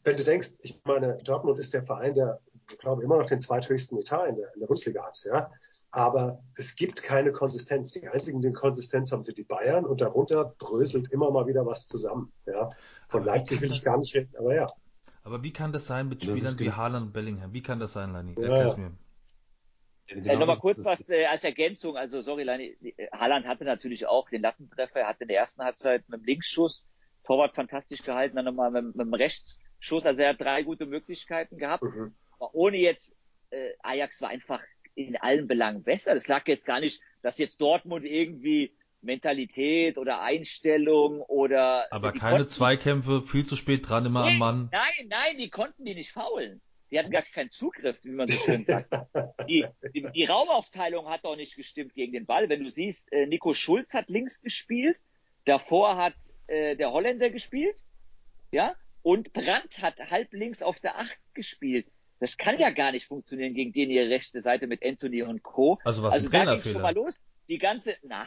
S2: wenn du denkst, ich meine, Dortmund ist der Verein, der, ich glaube, immer noch den zweithöchsten Etat in der, in der Bundesliga hat, ja. Aber es gibt keine Konsistenz. Die einzigen, die Konsistenz haben, sind die Bayern und darunter bröselt immer mal wieder was zusammen, ja. Von aber Leipzig will ich gar nicht reden, aber ja.
S3: Aber wie kann das sein mit Spielern wie Haaland und Bellingham? Wie kann das sein, Lani? Erklär's ja. mir.
S1: Genau äh, Nochmal kurz was äh, als Ergänzung. Also, sorry, Leine, äh, Haaland hatte natürlich auch den Lattentreffer. Er hatte in der ersten Halbzeit mit dem Linksschuss, Torwart fantastisch gehalten, dann nochmal mit, mit dem Rechtsschuss. Also, er hat drei gute Möglichkeiten gehabt. Mhm. Aber ohne jetzt, äh, Ajax war einfach in allen Belangen besser. Das lag jetzt gar nicht, dass jetzt Dortmund irgendwie Mentalität oder Einstellung oder.
S3: Aber keine konnten, Zweikämpfe, viel zu spät dran immer
S1: nee,
S3: am Mann.
S1: Nein, nein, die konnten die nicht faulen. Die hatten gar keinen Zugriff, wie man so schön sagt. Die, die, die Raumaufteilung hat auch nicht gestimmt gegen den Ball. Wenn du siehst, äh, Nico Schulz hat links gespielt, davor hat äh, der Holländer gespielt, ja, und Brandt hat halb links auf der Acht gespielt. Das kann ja gar nicht funktionieren gegen den ihre rechte Seite mit Anthony und Co.
S3: Also was
S1: also da ging schon mal los. Die ganze, na,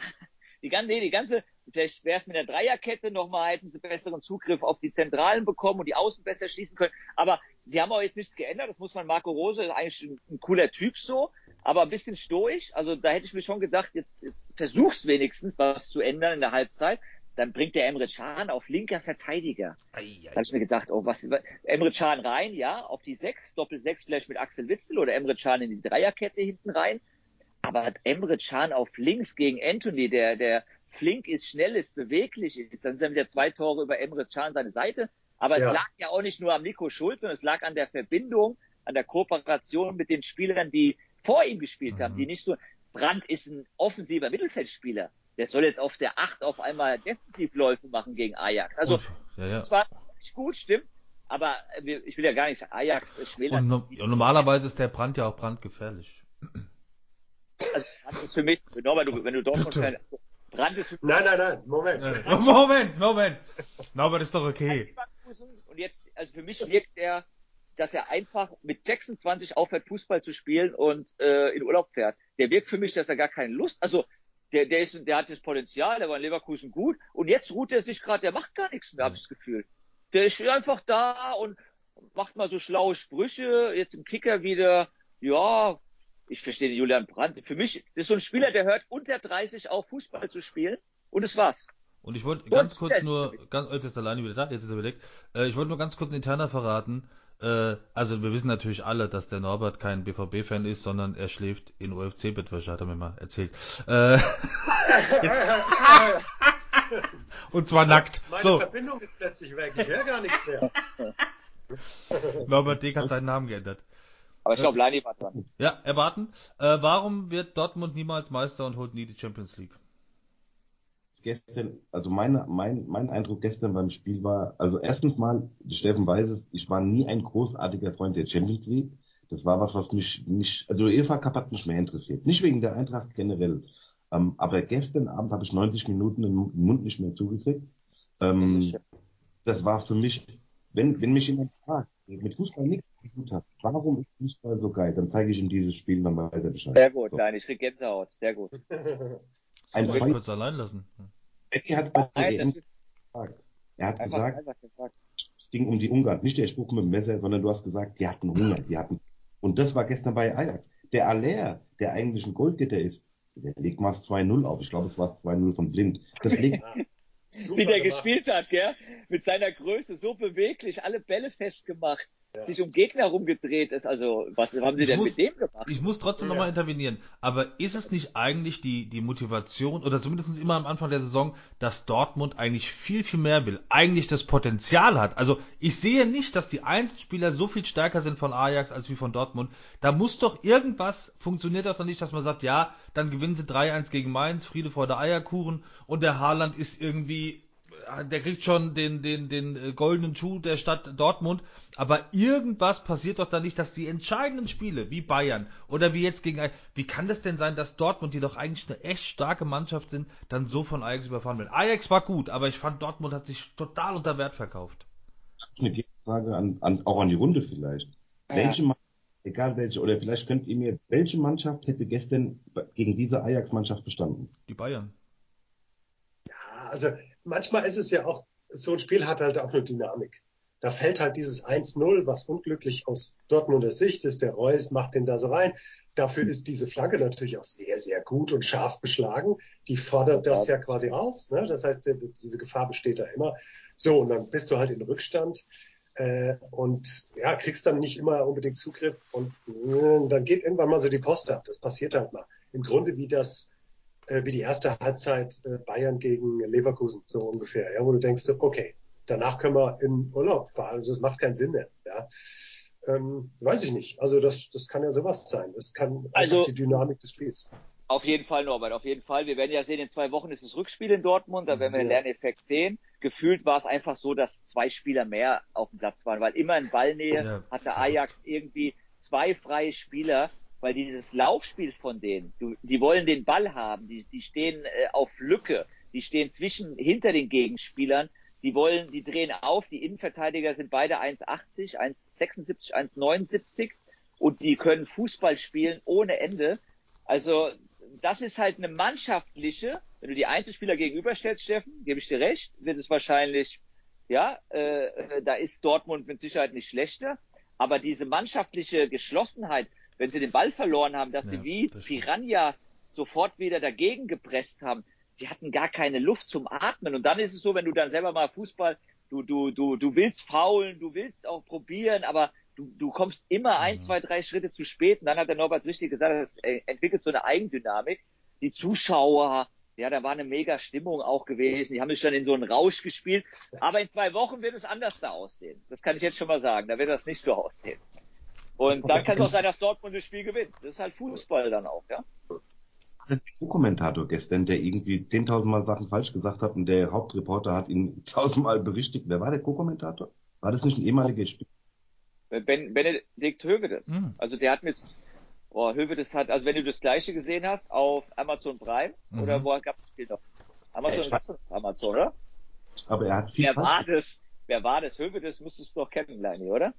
S1: die ganze, nee, die ganze, vielleicht wäre es mit der Dreierkette nochmal, hätten sie besseren Zugriff auf die Zentralen bekommen und die Außen besser schließen können. Aber sie haben auch jetzt nichts geändert, das muss man Marco Rose, ist eigentlich ein, cooler Typ so, aber ein bisschen stoisch. Also da hätte ich mir schon gedacht, jetzt, jetzt versuch's wenigstens was zu ändern in der Halbzeit. Dann bringt der Emre Can auf linker Verteidiger. Ei, ei, da habe ich mir gedacht, oh, was, Emre Can rein, ja, auf die sechs, Doppel sechs vielleicht mit Axel Witzel oder Emre Can in die Dreierkette hinten rein. Aber Emre Can auf links gegen Anthony, der, der flink ist, schnell ist, beweglich ist, dann sind wieder zwei Tore über Emre Can seine Seite. Aber ja. es lag ja auch nicht nur am Nico Schulz, sondern es lag an der Verbindung, an der Kooperation mit den Spielern, die vor ihm gespielt mhm. haben, die nicht so, Brandt ist ein offensiver Mittelfeldspieler. Der soll jetzt auf der Acht auf einmal Defensivläufe machen gegen Ajax. Also, ja, ja. das war nicht gut, stimmt. Aber ich will ja gar nicht Ajax
S3: schmälern. Und, no und normalerweise ist der Brand ja auch brandgefährlich.
S1: Also, Brand ist für mich, Norbert, du, wenn du Dortmund fan
S2: Brand ist für mich. Nein, nein, nein, Moment.
S3: Moment, Moment. Norbert ist doch okay.
S1: Und jetzt, also für mich wirkt er, dass er einfach mit 26 aufhört, Fußball zu spielen und äh, in Urlaub fährt. Der wirkt für mich, dass er gar keine Lust, also der, der, ist, der hat das Potenzial, der war in Leverkusen gut und jetzt ruht er sich gerade, der macht gar nichts mehr, habe ich das Gefühl. Der ist einfach da und macht mal so schlaue Sprüche, jetzt im Kicker wieder, ja, ich verstehe den Julian Brandt. Für mich ist so ein Spieler, der hört unter 30 auf, Fußball zu spielen und es war's.
S3: Und ich wollte ganz kurz nur, ganz, jetzt ist der Leine wieder da, jetzt ist er bedeckt. Äh, ich wollte nur ganz kurz interner verraten. Äh, also wir wissen natürlich alle, dass der Norbert kein BVB-Fan ist, sondern er schläft in UFC-Bettwäsche, hat er mir mal erzählt. Äh, jetzt, und zwar nackt.
S2: Meine so. Verbindung ist plötzlich weg, ich höre gar nichts mehr.
S3: Norbert Dick hat seinen Namen geändert.
S1: Aber ich glaube, Lani war dran.
S3: Ja, erwarten. Äh, warum wird Dortmund niemals Meister und holt nie die Champions League?
S4: Gestern, also meine, mein, mein Eindruck gestern beim Spiel war, also erstens mal, Steffen weiß es, ich war nie ein großartiger Freund der Champions League. Das war was, was mich nicht, also UEFA Cup hat mich mehr interessiert. Nicht wegen der Eintracht generell. Ähm, aber gestern Abend habe ich 90 Minuten den Mund nicht mehr zugekriegt. Ähm, das war für mich, wenn, wenn mich jemand fragt, mit Fußball nichts hat, warum ist Fußball so geil? Dann zeige ich ihm dieses Spiel dann weiter
S1: Bescheid. Sehr gut, so. nein, ich krieg Gänsehaut. Sehr gut.
S3: Ein Soll ich kurz allein lassen?
S4: Eddie hat bei nein, gesagt. Er hat gesagt, es ging um die Ungarn. Nicht der Spruch mit dem Messer, sondern du hast gesagt, die hatten Hunger, die hatten. Und das war gestern bei Ajax. der Aller, der eigentlich ein Goldgetter ist, der legt mal 2-0 auf. Ich glaube, es war 2-0 von Blind. Das legt,
S1: Wie der gemacht. gespielt hat, gell? Mit seiner Größe so beweglich, alle Bälle festgemacht ja. sich um Gegner rumgedreht ist. Also, was haben sie ich denn muss, mit dem gemacht?
S3: Ich muss trotzdem ja. nochmal intervenieren. Aber ist es nicht eigentlich die, die Motivation, oder zumindest immer am Anfang der Saison, dass Dortmund eigentlich viel, viel mehr will, eigentlich das Potenzial hat? Also, ich sehe nicht, dass die Einzelspieler so viel stärker sind von Ajax als wie von Dortmund. Da muss doch irgendwas, funktioniert doch nicht, dass man sagt, ja, dann gewinnen sie 3-1 gegen Mainz, Friede vor der Eierkuchen und der Haaland ist irgendwie der kriegt schon den, den, den äh, goldenen Schuh der Stadt Dortmund, aber irgendwas passiert doch da nicht, dass die entscheidenden Spiele, wie Bayern oder wie jetzt gegen, wie kann das denn sein, dass Dortmund, die doch eigentlich eine echt starke Mannschaft sind, dann so von Ajax überfahren werden? Ajax war gut, aber ich fand Dortmund hat sich total unter Wert verkauft.
S4: Das ist eine Gegenfrage an, an, auch an die Runde vielleicht. Ja. Welche Mannschaft, egal welche, oder vielleicht könnt ihr mir, welche Mannschaft hätte gestern gegen diese Ajax-Mannschaft bestanden?
S3: Die Bayern.
S2: Ja, also manchmal ist es ja auch, so ein Spiel hat halt auch eine Dynamik. Da fällt halt dieses 1-0, was unglücklich aus Dortmunder Sicht ist. Der Reus macht den da so rein. Dafür ist diese Flagge natürlich auch sehr, sehr gut und scharf beschlagen. Die fordert das ja quasi raus. Ne? Das heißt, diese Gefahr besteht da immer. So, und dann bist du halt in Rückstand äh, und ja, kriegst dann nicht immer unbedingt Zugriff und äh, dann geht irgendwann mal so die Post ab. Das passiert halt mal. Im Grunde wie das äh, wie die erste Halbzeit äh, Bayern gegen Leverkusen, so ungefähr, ja, wo du denkst, okay, danach können wir in Urlaub fahren, das macht keinen Sinn mehr. Ja. Ähm, weiß ich nicht. Also das, das kann ja sowas sein. Das kann also, die Dynamik des Spiels.
S1: Auf jeden Fall, Norbert, auf jeden Fall. Wir werden ja sehen, in zwei Wochen ist das Rückspiel in Dortmund, da werden wir den Lerneffekt sehen. Gefühlt war es einfach so, dass zwei Spieler mehr auf dem Platz waren, weil immer in Ballnähe ja. hatte Ajax irgendwie zwei freie Spieler, weil dieses Laufspiel von denen, die wollen den Ball haben, die, die stehen äh, auf Lücke, die stehen zwischen, hinter den Gegenspielern, die wollen, die drehen auf, die Innenverteidiger sind beide 1,80, 1,76, 1,79 und die können Fußball spielen ohne Ende. Also das ist halt eine mannschaftliche, wenn du die Einzelspieler gegenüberstellst, Steffen, gebe ich dir recht, wird es wahrscheinlich, ja, äh, äh da ist Dortmund mit Sicherheit nicht schlechter, aber diese mannschaftliche Geschlossenheit, wenn sie den Ball verloren haben, dass ja, sie wie Piranhas sofort wieder dagegen gepresst haben. Die hatten gar keine Luft zum Atmen. Und dann ist es so, wenn du dann selber mal Fußball, du, du, du, du willst faulen, du willst auch probieren, aber du, du kommst immer ein, mhm. zwei, drei Schritte zu spät. Und dann hat der Norbert richtig gesagt, das entwickelt so eine Eigendynamik. Die Zuschauer, ja, da war eine mega Stimmung auch gewesen. Die haben sich dann in so einen Rausch gespielt. Aber in zwei Wochen wird es anders da aussehen. Das kann ich jetzt schon mal sagen. Da wird das nicht so aussehen. Und dann kann es auch sein, dass Dortmund das Spiel gewinnt. Das ist halt Fußball dann auch, ja.
S4: Der Co-Kommentator gestern, der irgendwie 10.000 Mal Sachen falsch gesagt hat und der Hauptreporter hat ihn tausendmal berichtigt. Wer war der Co-Kommentator? War das nicht ein ehemaliger Spieler?
S1: Ben, Benedikt Hövedes. Mhm. Also der hat mit, boah, Hövedes hat, also wenn du das gleiche gesehen hast auf Amazon Prime, mhm. oder wo gab es das Spiel noch? Amazon, ja, Amazon, oder?
S4: Aber er hat viel
S1: Wer war das? Wer war das? Hövedes müsstest du doch kennen, Leini, oder?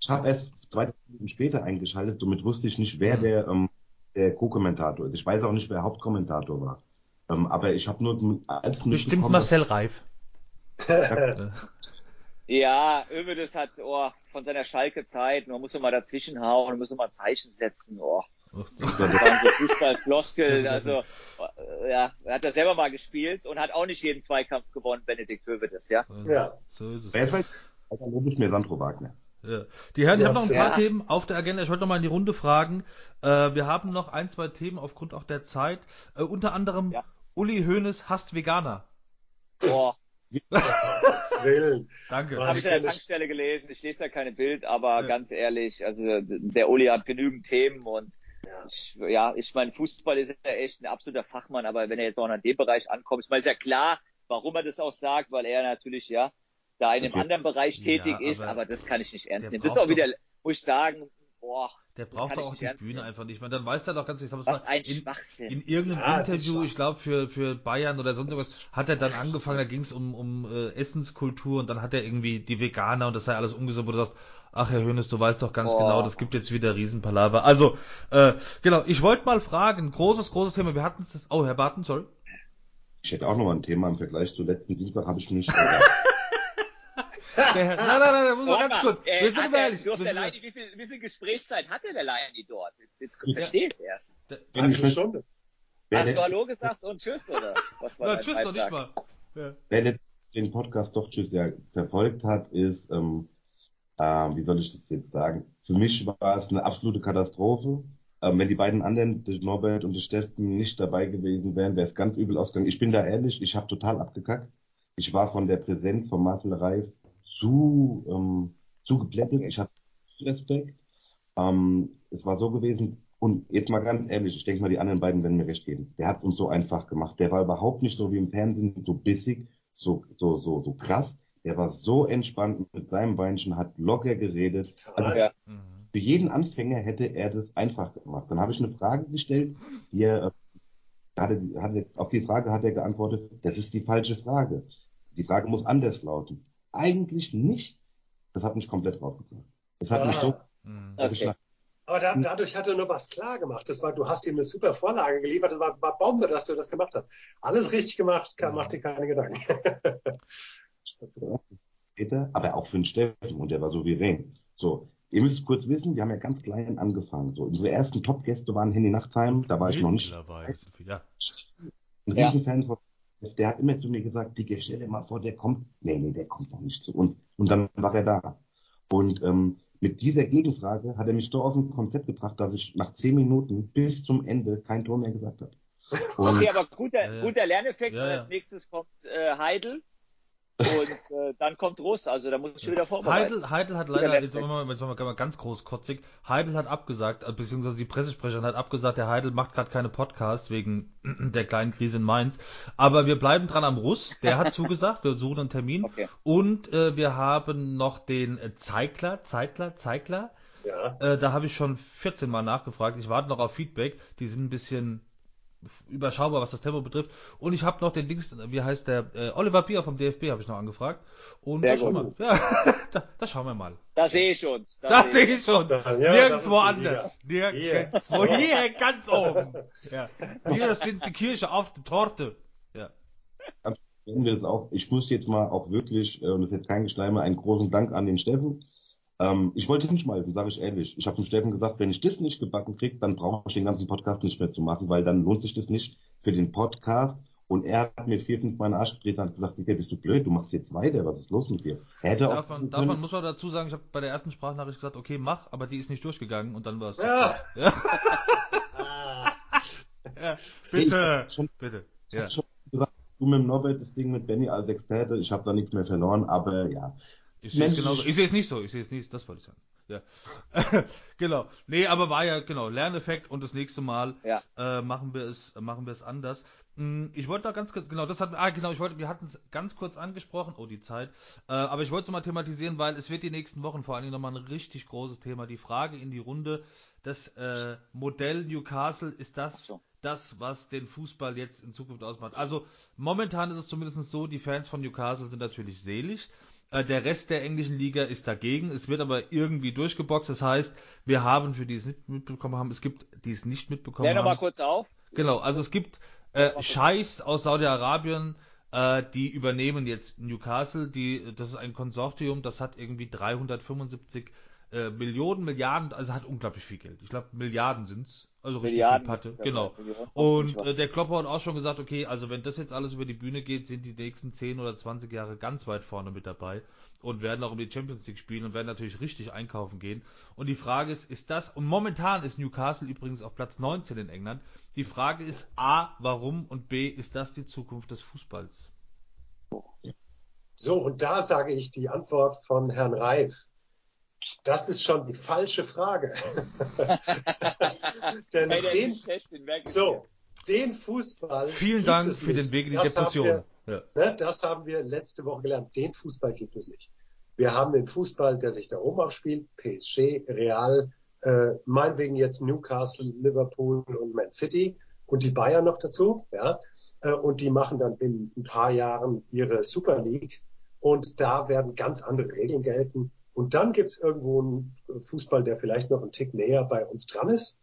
S4: Ich habe erst zwei Minuten später eingeschaltet, somit wusste ich nicht, wer der, ähm, der Co-Kommentator ist. Ich weiß auch nicht, wer Hauptkommentator war. Ähm, aber ich habe nur
S3: als Bestimmt Marcel Reif.
S1: ja, Övedes hat oh, von seiner Schalke-Zeit, man muss mal dazwischen hauen, man muss mal Zeichen setzen. Oh. Das waren so Fußballfloskel, also äh, ja, er hat das selber mal gespielt und hat auch nicht jeden Zweikampf gewonnen, Benedikt Hövedes, ja.
S4: Ja, so ist es. Wer ist halt, logisch mir Sandro Wagner.
S3: Ja. Die Herren, ich habe noch ein paar ja. Themen auf der Agenda. Ich wollte noch mal in die Runde fragen. Äh, wir haben noch ein, zwei Themen aufgrund auch der Zeit. Äh, unter anderem ja. Uli Hoeneß hasst Veganer.
S1: Boah.
S3: Willen. Danke.
S1: Habe ich an der Tankstelle gelesen. Ich lese da keine Bild, aber ja. ganz ehrlich, also der Uli hat genügend Themen und ja, ich, ja, ich meine, Fußball ist ja echt ein absoluter Fachmann, aber wenn er jetzt auch in dem Bereich ankommt, ist mal sehr klar, warum er das auch sagt, weil er natürlich, ja, da in einem okay. anderen Bereich tätig ja, ist, aber das kann ich nicht ernst nehmen. Das ist auch wieder, muss ich sagen, boah.
S3: Der braucht doch auch die Bühne nehmen. einfach nicht. Man, dann weiß er doch ganz, ich glaube,
S1: Was ein in, Schwachsinn.
S3: In irgendeinem ja, Interview, ich glaube für, für Bayern oder sonst irgendwas, hat er dann angefangen, da ging es um, um äh, Essenskultur und dann hat er irgendwie die Veganer und das sei alles ungesund, wo du sagst, ach Herr Hönes, du weißt doch ganz Boah. genau, das gibt jetzt wieder Riesenpalaver. Also, äh, genau, ich wollte mal fragen, großes, großes Thema, wir hatten es, oh, Herr Barton, sorry.
S4: Ich hätte auch noch mal ein Thema im Vergleich zu letzten Dienstag, habe ich nicht.
S3: nein, nein, nein, nein, muss man ganz kurz. Äh, wir sind ehrlich.
S1: Der, der Leini, wie, viel, wie viel Gesprächszeit hatte der Leini dort? Jetzt verstehe ich es erst.
S2: Eine Stunde.
S1: Hast du Hallo gesagt und Tschüss, oder?
S3: Was war Na, Tschüss noch nicht mal.
S4: Ja. Wer den Podcast doch Tschüss ja verfolgt hat, ist, ähm, äh, wie soll ich das jetzt sagen? Für mich war es eine absolute Katastrophe. Ähm, wenn die beiden anderen, der Norbert und der Steffen, nicht dabei gewesen wären, wäre es ganz übel ausgegangen. Ich bin da ehrlich, ich habe total abgekackt. Ich war von der Präsenz von Marcel Reif zu, ähm, zu geblättet. Ich hatte Respekt. Ähm, es war so gewesen, und jetzt mal ganz ehrlich, ich denke mal, die anderen beiden werden mir recht geben. Der hat uns so einfach gemacht. Der war überhaupt nicht so wie im Fernsehen, so bissig, so, so, so, so krass. Der war so entspannt mit seinem Beinchen, hat locker geredet. Also, ja. Für jeden Anfänger hätte er das einfach gemacht. Dann habe ich eine Frage gestellt, die er, äh, hatte, hatte, auf die Frage hat er geantwortet, das ist die falsche Frage. Die Frage muss anders lauten. Eigentlich nichts. Das hat mich komplett rausgebracht. Das hat ah. mich so.
S2: Mhm. Okay. Aber da, dadurch hat er nur was klar gemacht. Das war, du hast ihm eine super Vorlage geliefert. Das war, war Bombe, dass du das gemacht hast. Alles richtig gemacht, kann, mach dir keine Gedanken.
S4: aber auch für den Steffen und der war souverän. So, ihr müsst kurz wissen, wir haben ja ganz klein angefangen. So, unsere ersten Top-Gäste waren Henny Nachtheim, da war ich noch nicht. Ja. Ein Riesenfan von der hat immer zu mir gesagt, Digga, stell dir mal vor, der kommt. Nee, nee, der kommt noch nicht zu uns. Und dann war er da. Und ähm, mit dieser Gegenfrage hat er mich so aus dem Konzept gebracht, dass ich nach zehn Minuten bis zum Ende kein Tor mehr gesagt habe.
S1: okay, aber guter, ja, ja. guter Lerneffekt. Ja, als nächstes kommt äh, Heidel. Und äh, dann kommt Russ, also da muss ich schon wieder vorbereiten.
S3: Heidel, Heidel hat leider, jetzt machen, wir, jetzt machen wir ganz großkotzig, Heidel hat abgesagt, äh, beziehungsweise die Pressesprecherin hat abgesagt, der Heidel macht gerade keine Podcasts wegen der kleinen Krise in Mainz. Aber wir bleiben dran am Russ, der hat zugesagt, wir suchen einen Termin. Okay. Und äh, wir haben noch den Zeigler, Zeigler, Zeigler. Ja. Äh, da habe ich schon 14 Mal nachgefragt. Ich warte noch auf Feedback. Die sind ein bisschen überschaubar, was das Tempo betrifft. Und ich habe noch den Dings, wie heißt der, äh, Oliver Bier vom DFB habe ich noch angefragt. Und da schauen, wir, ja, da, da, schauen wir mal.
S1: Da sehe ich schon.
S3: Da, da sehe ich schon. Ja, Nirgendwo anders. Nirgendwo. Hier. hier ganz oben. Ja. Wir sind die Kirche auf der Torte. Ja.
S4: wir das auch. Ich muss jetzt mal auch wirklich, äh, und das ist jetzt kein Geschleime, einen großen Dank an den Steffen ähm, ich wollte hinschmeißen, sage ich ehrlich. Ich habe dem Steffen gesagt, wenn ich das nicht gebacken kriege, dann brauche ich den ganzen Podcast nicht mehr zu machen, weil dann lohnt sich das nicht für den Podcast. Und er hat mir vier, fünf Mal in den Arsch getreten und hat gesagt, Digga, bist du blöd, du machst jetzt weiter, was ist los mit dir?
S3: Er hätte darf, man, darf man, muss man dazu sagen, ich habe bei der ersten Sprachnachricht gesagt, okay, mach, aber die ist nicht durchgegangen und dann war es. Ja. ja.
S4: ja. Bitte, ich, bitte. Ich ja. schon gesagt, du mit dem Norbert, das Ding mit Benny als Experte, ich habe da nichts mehr verloren, aber ja,
S3: ich sehe es genauso. Ich sehe es nicht so. Ich sehe es nicht. Das wollte ich sagen. Ja. genau. Nee, aber war ja genau Lerneffekt und das nächste Mal ja. äh, machen wir es machen wir es anders. Hm, ich wollte da ganz kurz genau das hat ah genau ich wollte wir hatten es ganz kurz angesprochen. Oh die Zeit. Äh, aber ich wollte es mal thematisieren, weil es wird die nächsten Wochen vor allen Dingen nochmal ein richtig großes Thema. Die Frage in die Runde. Das äh, Modell Newcastle ist das so. das was den Fußball jetzt in Zukunft ausmacht. Also momentan ist es zumindest so. Die Fans von Newcastle sind natürlich selig. Äh, der Rest der englischen Liga ist dagegen. Es wird aber irgendwie durchgeboxt. Das heißt, wir haben für die es nicht mitbekommen haben, es gibt die es nicht mitbekommen Klär haben.
S1: noch mal kurz auf.
S3: Genau, also es gibt äh, Scheichs aus Saudi-Arabien, äh, die übernehmen jetzt Newcastle. Die, das ist ein Konsortium, das hat irgendwie 375 äh, Millionen, Milliarden, also hat unglaublich viel Geld. Ich glaube, Milliarden sind's. Also richtig Milliarden viel Patte, genau. Und äh, der Klopper hat auch schon gesagt, okay, also wenn das jetzt alles über die Bühne geht, sind die nächsten 10 oder 20 Jahre ganz weit vorne mit dabei und werden auch um die Champions League spielen und werden natürlich richtig einkaufen gehen. Und die Frage ist, ist das, und momentan ist Newcastle übrigens auf Platz 19 in England, die Frage ist A, warum und B, ist das die Zukunft des Fußballs?
S2: So, und da sage ich die Antwort von Herrn Reif. Das ist schon die falsche Frage. Denn hey, den, so, den Fußball.
S3: Vielen Dank für nicht. den Weg in die das Depression.
S2: Wir, ja. ne, das haben wir letzte Woche gelernt. Den Fußball gibt es nicht. Wir haben den Fußball, der sich da oben abspielt. PSG, Real, äh, meinetwegen jetzt Newcastle, Liverpool und Man City und die Bayern noch dazu. Ja, äh, und die machen dann in ein paar Jahren ihre Super League. Und da werden ganz andere Regeln gelten. Und dann gibt es irgendwo einen Fußball, der vielleicht noch einen Tick näher bei uns dran ist,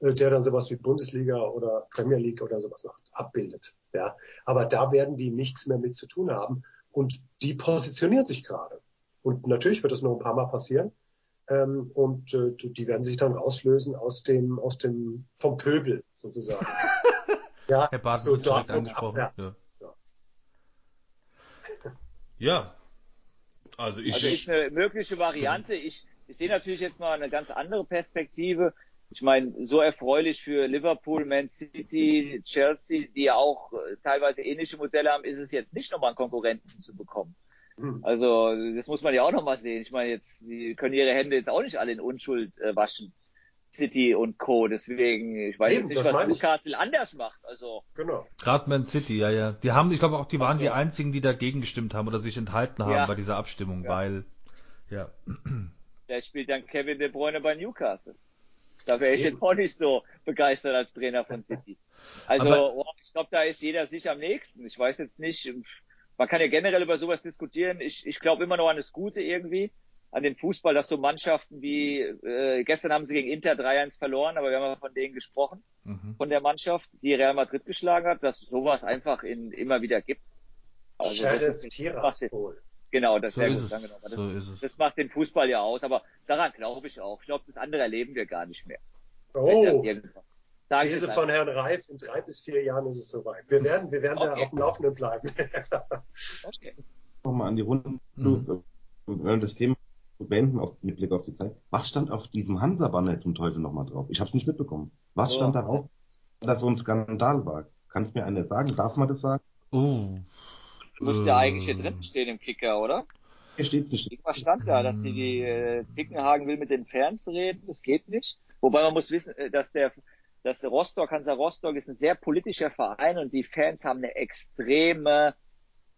S2: äh, der dann sowas wie Bundesliga oder Premier League oder sowas noch abbildet. Ja, aber da werden die nichts mehr mit zu tun haben und die positionieren sich gerade. Und natürlich wird das noch ein paar Mal passieren. Ähm, und äh, die werden sich dann rauslösen aus dem, aus dem, vom Pöbel sozusagen.
S3: ja, Herr Barth so dort angesprochen. Abwärts, ja. So. ja. Also ich.
S1: Also ist eine mögliche Variante. Ich, ich sehe natürlich jetzt mal eine ganz andere Perspektive. Ich meine, so erfreulich für Liverpool, Man City, Chelsea, die ja auch äh, teilweise ähnliche Modelle haben, ist es jetzt nicht nochmal einen Konkurrenten zu bekommen. Hm. Also das muss man ja auch nochmal sehen. Ich meine, jetzt, die können ihre Hände jetzt auch nicht alle in Unschuld äh, waschen. City und Co. Deswegen, ich weiß Eben, nicht, was Newcastle anders macht. Also
S3: genau. Gerade Man City, ja, ja. Die haben, ich glaube auch, die waren okay. die einzigen, die dagegen gestimmt haben oder sich enthalten haben ja. bei dieser Abstimmung, ja. weil, ja.
S1: Da spielt dann Kevin De Bruyne bei Newcastle. Da wäre ich jetzt auch nicht so begeistert als Trainer von City. Also, oh, ich glaube, da ist jeder sich am nächsten. Ich weiß jetzt nicht, man kann ja generell über sowas diskutieren. Ich, ich glaube immer noch an das Gute irgendwie, an den Fußball, dass so Mannschaften wie, äh, gestern haben sie gegen Inter 3-1 verloren, aber wir haben ja von denen gesprochen, mhm. von der Mannschaft, die Real Madrid geschlagen hat, dass sowas einfach in, immer wieder gibt.
S2: Also Sheriff Tiraspol.
S1: Genau, das
S3: so
S1: wäre
S3: gut. Danke das, so ist es.
S1: das macht den Fußball ja aus, aber daran glaube ich auch. Ich glaube, das andere erleben wir gar nicht mehr.
S2: Oh. These von Herrn Reif, in drei bis vier Jahren ist es soweit. Wir werden, wir werden okay. da auf dem Laufenden bleiben.
S4: okay. Nochmal an die Runde, mhm. Äh, das Thema zu beenden auf, mit Blick auf die Zeit. Was stand auf diesem Hansa-Banner zum Teufel nochmal drauf? Ich habe es nicht mitbekommen. Was oh. stand darauf, dass so ein Skandal war? Kann mir einer sagen? Darf man das sagen?
S3: Oh.
S1: Müsste ja eigentlich hier drin stehen im Kicker, oder?
S4: Hier steht nicht.
S1: Was stand da, dass die, die äh, Pickenhagen will mit den Fans reden? Das geht nicht. Wobei man muss wissen, äh, dass der dass der Rostock, Hansa Rostock ist ein sehr politischer Verein und die Fans haben eine extreme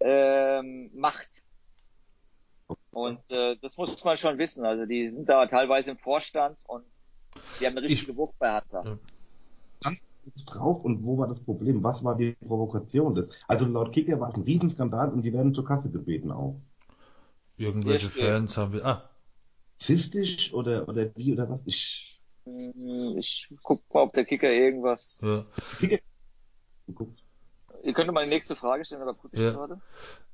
S1: ähm, Macht. Und äh, das muss man schon wissen. Also die sind da teilweise im Vorstand und die haben eine richtige ich, Wucht bei Hansa.
S4: Ja. drauf und wo war das Problem? Was war die Provokation des? Also laut Kicker war es ein Riesenskandal und die werden zur Kasse gebeten auch.
S3: Irgendwelche Fans haben wir. Ah.
S4: Zistisch oder oder wie oder was? Ich
S1: hm, ich guck mal, ob der Kicker irgendwas. Ja. Kicker. Ihr könnt mal die nächste Frage stellen, oder gucke ich ja. gerade?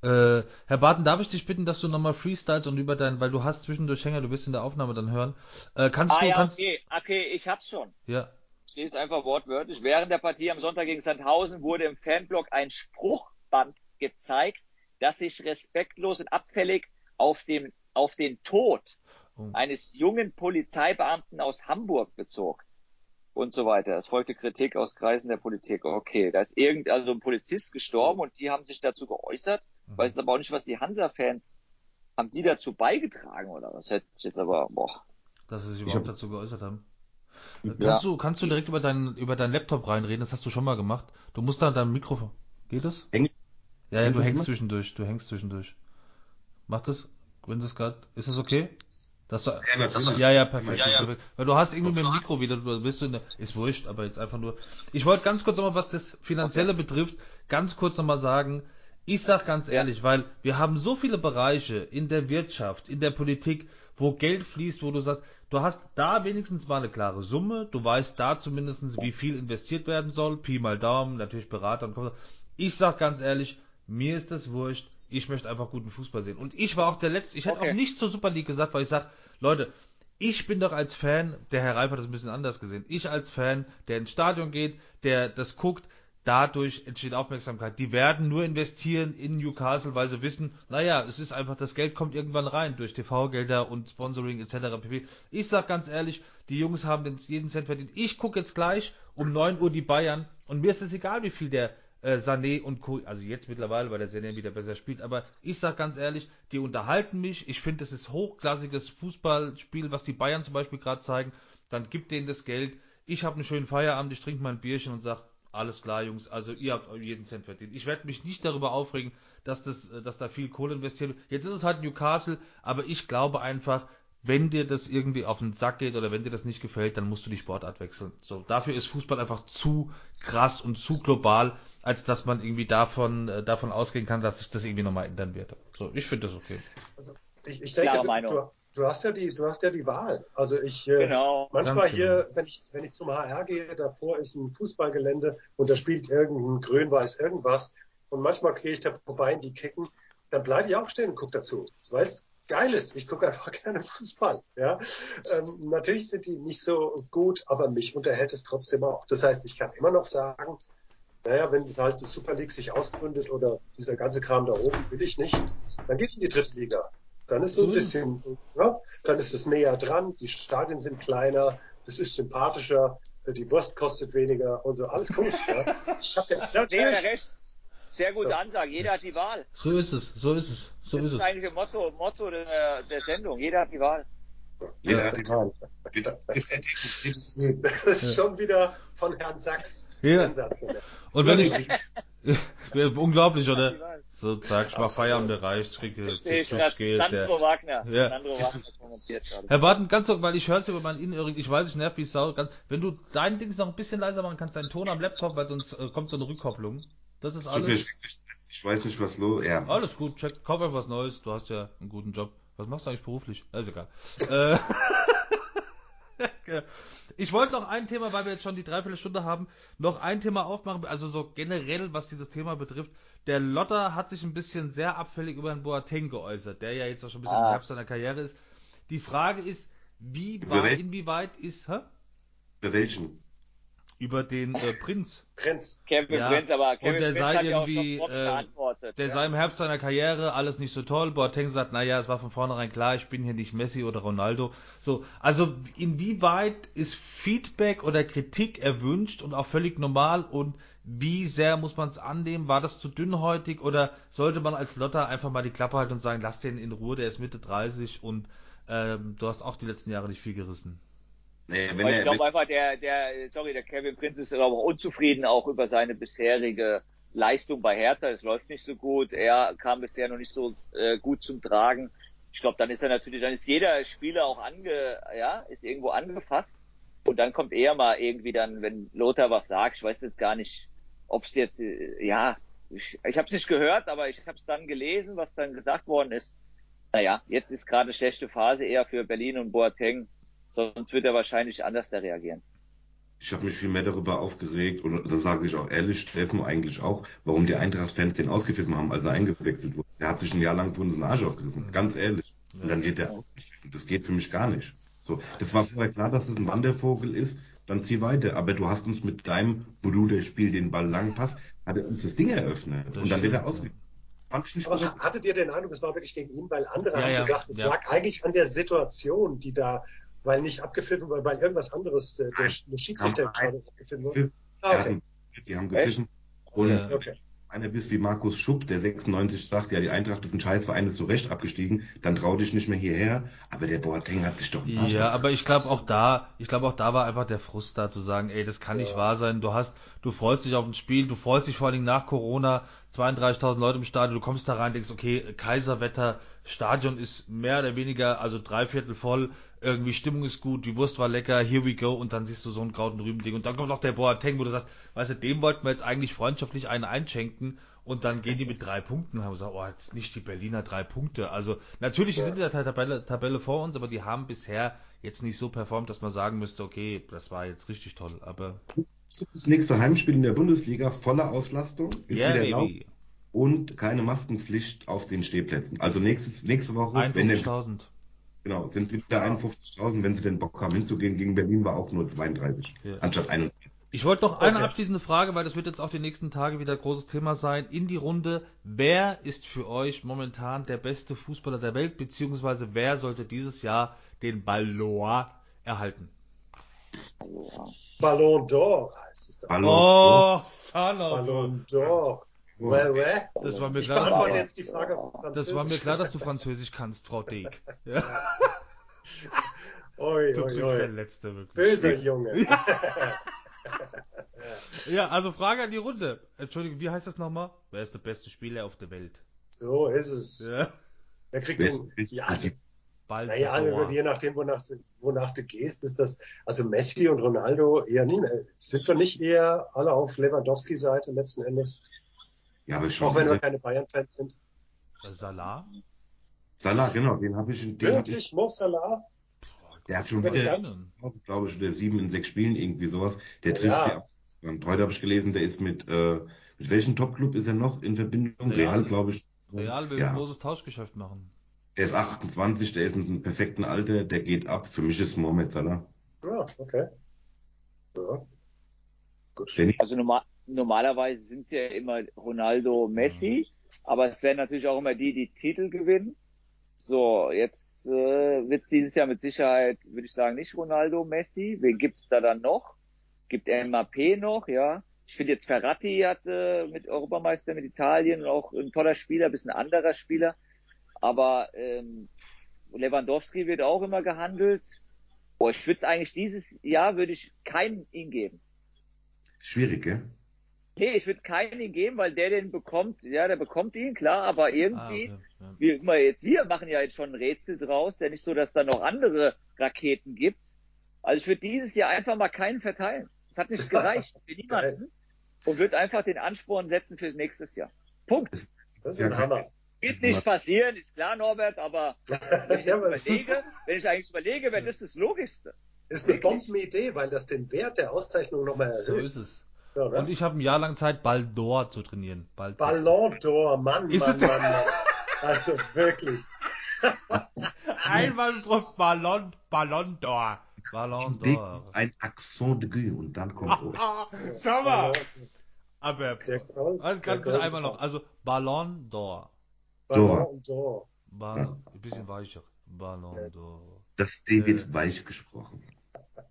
S3: Äh, Herr Barton, darf ich dich bitten, dass du nochmal freestyles und über dein, weil du hast zwischendurch Hänger, du bist in der Aufnahme dann hören. Äh, kannst ah, du,
S1: ja,
S3: kannst...
S1: okay, okay, ich hab's schon.
S3: Ja.
S1: Ich lese einfach wortwörtlich. Während der Partie am Sonntag gegen Sandhausen wurde im Fanblock ein Spruchband gezeigt, das sich respektlos und abfällig auf dem, auf den Tod oh. eines jungen Polizeibeamten aus Hamburg bezog und so weiter. Es folgte Kritik aus Kreisen der Politik. Okay, da ist irgend, also ein Polizist gestorben und die haben sich dazu geäußert, mhm. weiß aber auch nicht, was die Hansa-Fans, haben die dazu beigetragen oder was? Hätte ich jetzt aber, boah.
S3: Dass sie sich überhaupt hab... dazu geäußert haben. Ja. Kannst du, kannst du direkt über deinen, über deinen Laptop reinreden? Das hast du schon mal gemacht. Du musst da dein Mikrofon. Geht das? Häng ja, ja, du hängst zwischendurch. Du hängst zwischendurch. Mach das, wenn das gerade, ist das okay? Dass du, ja, das ja, ja, perfekt. Ja, ja. Weil du hast irgendwie mit dem Mikro wieder, du bist du in der, ist wurscht, aber jetzt einfach nur. Ich wollte ganz kurz nochmal, was das Finanzielle okay. betrifft, ganz kurz nochmal sagen, ich sag ganz ehrlich, weil wir haben so viele Bereiche in der Wirtschaft, in der Politik, wo Geld fließt, wo du sagst, du hast da wenigstens mal eine klare Summe, du weißt da zumindestens, wie viel investiert werden soll, Pi mal Daumen, natürlich Berater und Ich sag ganz ehrlich, mir ist das wurscht. Ich möchte einfach guten Fußball sehen. Und ich war auch der Letzte. Ich hätte okay. auch nicht zur Super League gesagt, weil ich sage, Leute, ich bin doch als Fan, der Herr Reif hat das ein bisschen anders gesehen. Ich als Fan, der ins Stadion geht, der das guckt, dadurch entsteht Aufmerksamkeit. Die werden nur investieren in Newcastle, weil sie wissen, naja, es ist einfach, das Geld kommt irgendwann rein durch TV-Gelder und Sponsoring etc. pp. Ich sag ganz ehrlich, die Jungs haben den, jeden Cent verdient. Ich gucke jetzt gleich um 9 Uhr die Bayern und mir ist es egal, wie viel der äh, Sané und Co. Also jetzt mittlerweile, weil der Sané wieder besser spielt. Aber ich sag ganz ehrlich, die unterhalten mich. Ich finde, das ist hochklassiges Fußballspiel, was die Bayern zum Beispiel gerade zeigen. Dann gibt denen das Geld. Ich habe einen schönen Feierabend, ich trinke mein Bierchen und sag, alles klar, Jungs, also ihr habt jeden Cent verdient. Ich werde mich nicht darüber aufregen, dass, das, dass da viel Kohle investiert wird. Jetzt ist es halt Newcastle, aber ich glaube einfach, wenn dir das irgendwie auf den Sack geht oder wenn dir das nicht gefällt, dann musst du die Sportart wechseln. So, dafür ist Fußball einfach zu krass und zu global, als dass man irgendwie davon, äh, davon ausgehen kann, dass sich das irgendwie nochmal ändern wird. So, ich finde das okay.
S2: Also, ich, ich denke, du, du, hast ja die, du hast ja die Wahl. Also ich, äh, genau. manchmal Ganz hier, genau. wenn ich, wenn ich zum HR gehe, davor ist ein Fußballgelände und da spielt irgendein Grün-Weiß irgendwas und manchmal gehe ich da vorbei in die Kicken, dann bleibe ich auch stehen und gucke dazu, weil es geil ist. Ich gucke einfach gerne Fußball. Ja? Ähm, natürlich sind die nicht so gut, aber mich unterhält es trotzdem auch. Das heißt, ich kann immer noch sagen, naja, wenn halt die Super League sich ausgründet oder dieser ganze Kram da oben will ich nicht, dann geht in die dritte Liga. Dann ist so ein bisschen, ja, dann ist es näher dran, die Stadien sind kleiner, es ist sympathischer, die Wurst kostet weniger und so, alles cool. Ja.
S1: Ich hab ja, recht. Sehr gute Ansage. Jeder hat die Wahl.
S3: So ist es, so ist es, so
S1: das
S3: ist,
S1: ist eigentlich das Motto, Motto der, der Sendung. Jeder hat die Wahl.
S2: Jeder hat die Wahl. Das ist schon wieder von Herrn Sachs.
S3: Ja. Sensationell. Und wenn ich, unglaublich, oder? So, zack, ich mach Feierabend erreicht, kriege
S1: Tschüss geht. Sandro Wagner. Ja. Sandro Wagner
S3: kommentiert gerade. Herr Barton, ganz so, weil ich höre es über meinen Innenohrring, ich weiß, ich nerv wie Sau. Ganz, wenn du dein Dings noch ein bisschen leiser machen kannst, deinen Ton am Laptop, weil sonst äh, kommt so eine Rückkopplung. Das ist alles.
S4: Ich weiß nicht, was los, ja.
S3: Alles gut, check, kauf einfach was Neues, du hast ja einen guten Job. Was machst du eigentlich beruflich? ist egal. äh, ich wollte noch ein Thema, weil wir jetzt schon die Dreiviertelstunde haben, noch ein Thema aufmachen, also so generell, was dieses Thema betrifft. Der Lotter hat sich ein bisschen sehr abfällig über den Boateng geäußert, der ja jetzt auch schon ein bisschen ah. im Herbst seiner Karriere ist. Die Frage ist, wie war, inwieweit ist, hä?
S4: Für welchen?
S3: Über den äh, Prinz.
S2: Prinz.
S1: Kevin ja. Prinz, aber Kevin
S3: und der
S1: Prinz
S3: sei irgendwie, äh, der ja. sei im Herbst seiner Karriere alles nicht so toll. Boateng sagt, naja, es war von vornherein klar, ich bin hier nicht Messi oder Ronaldo. So, also inwieweit ist Feedback oder Kritik erwünscht und auch völlig normal und wie sehr muss man es annehmen? War das zu dünnhäutig oder sollte man als Lotter einfach mal die Klappe halten und sagen, lass den in Ruhe, der ist Mitte 30 und ähm, du hast auch die letzten Jahre nicht viel gerissen?
S1: Nee, wenn ich glaube einfach, der, der, sorry, der Kevin Prince ist aber unzufrieden auch über seine bisherige Leistung bei Hertha. Es läuft nicht so gut. Er kam bisher noch nicht so äh, gut zum Tragen. Ich glaube, dann ist er natürlich, dann ist jeder Spieler auch ange, ja, ist irgendwo angefasst. Und dann kommt er mal irgendwie dann, wenn Lothar was sagt, ich weiß jetzt gar nicht, ob es jetzt, äh, ja, ich, ich habe es nicht gehört, aber ich habe es dann gelesen, was dann gesagt worden ist. Naja, jetzt ist gerade eine schlechte Phase eher für Berlin und Boateng Sonst wird er wahrscheinlich anders da reagieren.
S4: Ich habe mich viel mehr darüber aufgeregt, und das sage ich auch ehrlich, Steffen eigentlich auch, warum die Eintracht-Fans den ausgepfiffen haben, als er eingewechselt wurde. Der hat sich ein Jahr lang von uns den Arsch aufgerissen, ganz ehrlich. Und dann geht der ausgepfiffen. Das geht für mich gar nicht. So, das war vorher klar, dass es ein Wandervogel ist, dann zieh weiter. Aber du hast uns mit deinem, wo du der Spiel den Ball lang passt, hat er uns das Ding eröffnet. Das und dann wird er ausgepfiffen.
S2: Aber hattet ihr den Eindruck, es war wirklich gegen ihn, weil andere ja, haben ja, gesagt, es ja. lag eigentlich an der Situation, die da weil nicht abgepfiffen, weil, weil irgendwas anderes äh, der, der Schiedsrichter abgepfiffen wurde.
S4: Ah, okay. Die haben gepfiffen. Und okay einer bist wie Markus Schupp, der 96 sagt, ja, die Eintracht ist ein Scheißverein, ist so recht abgestiegen, dann trau dich nicht mehr hierher. Aber der Boateng hat sich doch
S3: nicht. Ja, aber ich glaube auch da, ich glaube auch da war einfach der Frust da zu sagen, ey, das kann ja. nicht wahr sein. Du hast, du freust dich auf ein Spiel, du freust dich vor allen Dingen nach Corona, 32.000 Leute im Stadion, du kommst da rein, denkst, okay, Kaiserwetter, Stadion ist mehr oder weniger, also dreiviertel voll, irgendwie Stimmung ist gut, die Wurst war lecker, here we go, und dann siehst du so ein grauten Rüben-Ding. Und dann kommt noch der Boateng, wo du sagst, weißt du, dem wollten wir jetzt eigentlich freundschaftlich einen einschenken, und dann gehen die mit drei Punkten, haben gesagt, oh, jetzt nicht die Berliner drei Punkte. Also, natürlich, die sind in der Tabelle, Tabelle vor uns, aber die haben bisher jetzt nicht so performt, dass man sagen müsste, okay, das war jetzt richtig toll, aber.
S4: Das nächste Heimspiel in der Bundesliga, volle Auslastung, ist yeah, wieder erlaubt. Und keine Maskenpflicht auf den Stehplätzen. Also nächstes, nächste Woche,
S3: 51.000.
S4: Genau, sind wieder 51.000, wenn sie den Bock haben hinzugehen. Gegen Berlin war auch nur 32, ja. anstatt 41.
S3: Ich wollte noch eine okay. abschließende Frage, weil das wird jetzt auch die nächsten Tage wieder ein großes Thema sein, in die Runde. Wer ist für euch momentan der beste Fußballer der Welt, beziehungsweise wer sollte dieses Jahr den Ballon erhalten?
S2: Ballon d'Or heißt es.
S3: Ballon oh,
S2: Ballon d'Or. Ouais, ouais.
S3: Das war mir klar,
S2: dass du, jetzt die Frage
S3: das war mir klar, dass du Französisch kannst, Frau Deek. Ja.
S2: oi, du
S3: bist der Letzte, wirklich.
S2: Böser Junge.
S3: ja, also Frage an die Runde. Entschuldigung, wie heißt das nochmal? Wer ist der beste Spieler auf der Welt?
S2: So ist es. Ja. Wer kriegt den? Ja, also, Bald naja, also, je nachdem, wonach, wonach du gehst, ist das, also Messi und Ronaldo eher nicht mehr. Sind wir nicht eher alle auf Lewandowski-Seite letzten Endes?
S4: Ja, aber schon.
S2: Auch wenn wir keine Bayern-Fans sind.
S3: Salah?
S4: Salah, genau, den habe ich. Den
S2: Wirklich? Ich, Mo Salah?
S4: Der hat schon wieder, glaube ich, der sieben in sechs Spielen irgendwie sowas. Der trifft ja. die Und heute habe ich gelesen, der ist mit, äh, mit welchem Topclub ist er noch in Verbindung? Real, Real glaube ich.
S3: Real will ja. ein großes Tauschgeschäft machen.
S4: Der ist 28, der ist in einem perfekten Alter, der geht ab. Für mich ist Mohamed Salah.
S2: Ja, okay. Ja.
S1: Gut. Also normal, normalerweise sind es ja immer Ronaldo, Messi, aber es werden natürlich auch immer die, die Titel gewinnen. So, jetzt äh, wird es dieses Jahr mit Sicherheit, würde ich sagen, nicht Ronaldo, Messi. Wen gibt's da dann noch? Gibt MAP noch, ja. Ich finde jetzt Ferrati hat äh, mit Europameister mit Italien auch ein toller Spieler, ein bisschen anderer Spieler. Aber ähm, Lewandowski wird auch immer gehandelt. Boah, ich würde es eigentlich dieses Jahr würde ich keinen ihn geben.
S4: Schwierig, gell?
S1: Nee, ich würde keinen ihn geben, weil der den bekommt, ja, der bekommt ihn, klar, aber irgendwie, ah, okay. ja. wir, immer jetzt, wir machen ja jetzt schon ein Rätsel draus, ja nicht so, dass da noch andere Raketen gibt. Also ich würde dieses Jahr einfach mal keinen verteilen. Es hat nicht gereicht für niemanden und würde einfach den Ansporn setzen fürs nächste Jahr. Punkt. Das ist ein Hammer. Wird nicht passieren, ist klar, Norbert, aber wenn ich ja, überlege, wenn ich eigentlich überlege, wäre das das Logischste.
S2: Ist eine Bombenidee, weil das den Wert der Auszeichnung nochmal erhöht.
S3: So ist es. Ja, ne? Und ich habe ein Jahr lang Zeit, Ballon zu trainieren.
S2: Ball Ballon d'Or, Mann, ist Mann, es Mann, Mann. Also wirklich.
S3: Einmal pro Ballon, Ballon d'Or.
S4: Ballon d'Or. Ein Accent de Guy und dann kommt
S3: Sag mal. Aber, also, kann bitte einmal noch. Also, Ballon d'Or.
S2: Ballon d'Or.
S3: Ballon, ein bisschen weicher. Ballon d'Or.
S4: Das D wird äh. weich gesprochen.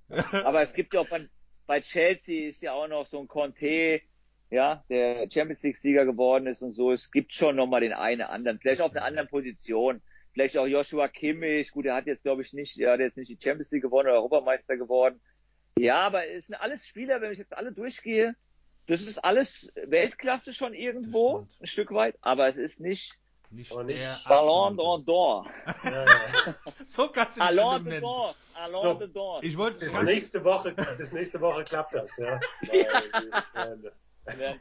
S1: Aber es gibt ja auch bei, bei Chelsea ist ja auch noch so ein Conte, ja, der Champions League Sieger geworden ist und so. Es gibt schon nochmal den einen anderen, vielleicht auf einer anderen Position. Vielleicht auch Joshua Kimmich. Gut, er hat jetzt, glaube ich, nicht, er hat jetzt nicht die Champions League gewonnen oder Europameister geworden. Ja, aber es sind alles Spieler, wenn ich jetzt alle durchgehe, das ist alles Weltklasse schon irgendwo, ein Stück weit, aber es ist nicht
S3: nicht, oh, nicht
S1: Ballon d'Or. Ja, ja.
S3: so kannst du
S1: Allons de d'Or. Allons so,
S3: d'Or. Ich wollte
S2: bis nächste Woche, bis nächste Woche klappt das, ja.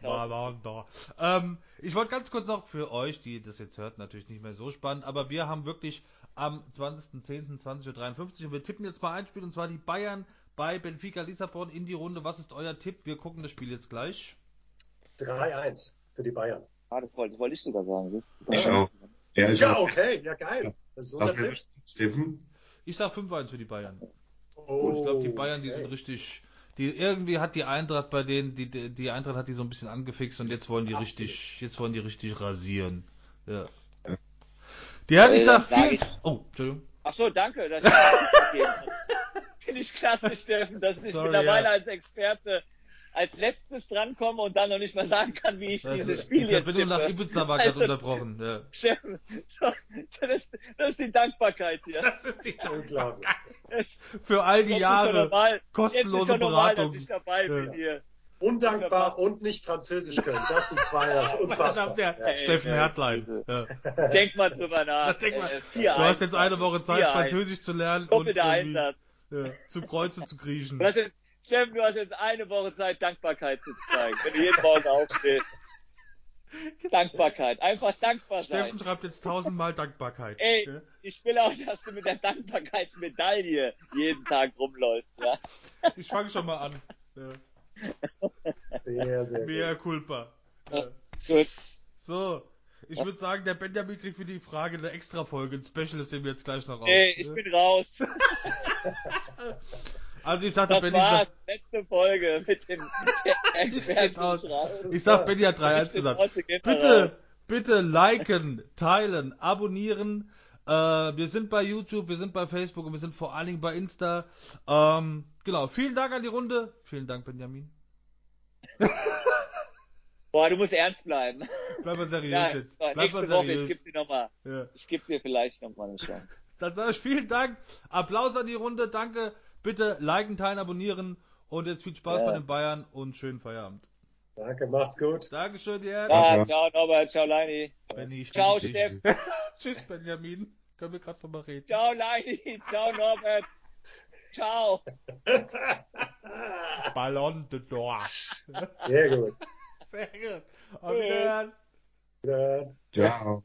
S3: Ballon d'Or. Ähm, ich wollte ganz kurz noch für euch, die das jetzt hört, natürlich nicht mehr so spannend, aber wir haben wirklich am 20.10.20.53 Uhr und wir tippen jetzt mal ein Spiel und zwar die Bayern bei Benfica Lissabon in die Runde. Was ist euer Tipp? Wir gucken das Spiel jetzt gleich.
S2: 3-1 für die Bayern.
S1: Ah, das wollte, das wollte ich sogar sagen.
S4: Ich auch. Ja,
S2: ich ja auch. okay, ja geil.
S4: So Steffen?
S3: Ich sag 5-1 für die Bayern. Oh, ich glaube, die Bayern, okay. die sind richtig. Die, irgendwie hat die Eintracht bei denen, die, die Eintracht hat die so ein bisschen angefixt und jetzt wollen die Absolut. richtig, jetzt wollen die richtig rasieren. Ja. Die hat, ich sag viel. Oh, Entschuldigung.
S1: Ach so, danke, ich Finde ich klasse, Steffen, dass ich Sorry, mittlerweile ja. als Experte als letztes drankomme und dann noch nicht mal sagen kann, wie ich also, dieses Spiel
S3: die jetzt Verbindung nach Ibiza war also, unterbrochen. Ja.
S1: das, das, ist die Dankbarkeit hier.
S3: Das ist die Dankbarkeit. Für all die Jahre normal, kostenlose Beratung. Normal, dabei
S2: bin hier. Undankbar und nicht Französisch können. Das sind zwei, das ist unfassbar.
S3: Der ja. Steffen Hertlein.
S1: Ja. Denk mal drüber nach.
S3: Denk mal, äh, du hast jetzt eine Woche Zeit, Französisch zu lernen
S1: und Einsatz.
S3: Ja, zum Kreuze zu kriechen.
S1: Steffen, du hast jetzt eine Woche Zeit, Dankbarkeit zu zeigen, wenn du jeden Morgen aufstehst. Dankbarkeit, einfach dankbar
S3: sein. Steffen schreibt jetzt tausendmal Dankbarkeit.
S1: Ey, ja? ich will auch, dass du mit der Dankbarkeitsmedaille jeden Tag rumläufst, ja.
S3: Ich fange schon mal an. Ja.
S2: Sehr, sehr
S3: Mehr gut. culpa. Ja. Gut. So, ich würde sagen, der Benjamin kriegt für die Frage eine extra Folge, ein Special, ist dem jetzt gleich noch raus.
S1: Ey, ich ne? bin raus.
S3: Also ich sagte,
S1: das
S3: Benny
S1: war's. Sagt, letzte Folge mit dem
S3: ich, sag, Benny hat 3-1 gesagt. Bitte, bitte liken, teilen, abonnieren. Äh, wir sind bei YouTube, wir sind bei Facebook und wir sind vor allen Dingen bei Insta. Ähm, genau, vielen Dank an die Runde. Vielen Dank, Benjamin.
S1: Boah, du musst ernst bleiben.
S3: Bleib mal seriös ja, jetzt. Bleib
S1: mal seriös. Woche, ich geb dir noch mal. Ja. Ich gebe dir vielleicht noch mal eine Chance.
S3: Dann sage ich vielen Dank. Applaus an die Runde. Danke Bitte liken, teilen, abonnieren und jetzt viel Spaß ja. bei den Bayern und schönen Feierabend.
S2: Danke, macht's gut.
S3: Dankeschön, dir.
S1: Ja, ciao Norbert, ciao Leini.
S3: Benni,
S1: ciao Steff.
S3: Tschüss Benjamin. Können wir gerade von mal reden.
S1: Ciao Leini, ciao Norbert. Ciao.
S3: Ballon de d'Or.
S2: Sehr gut.
S3: Sehr gut. Auf Wiedersehen.
S4: Ciao.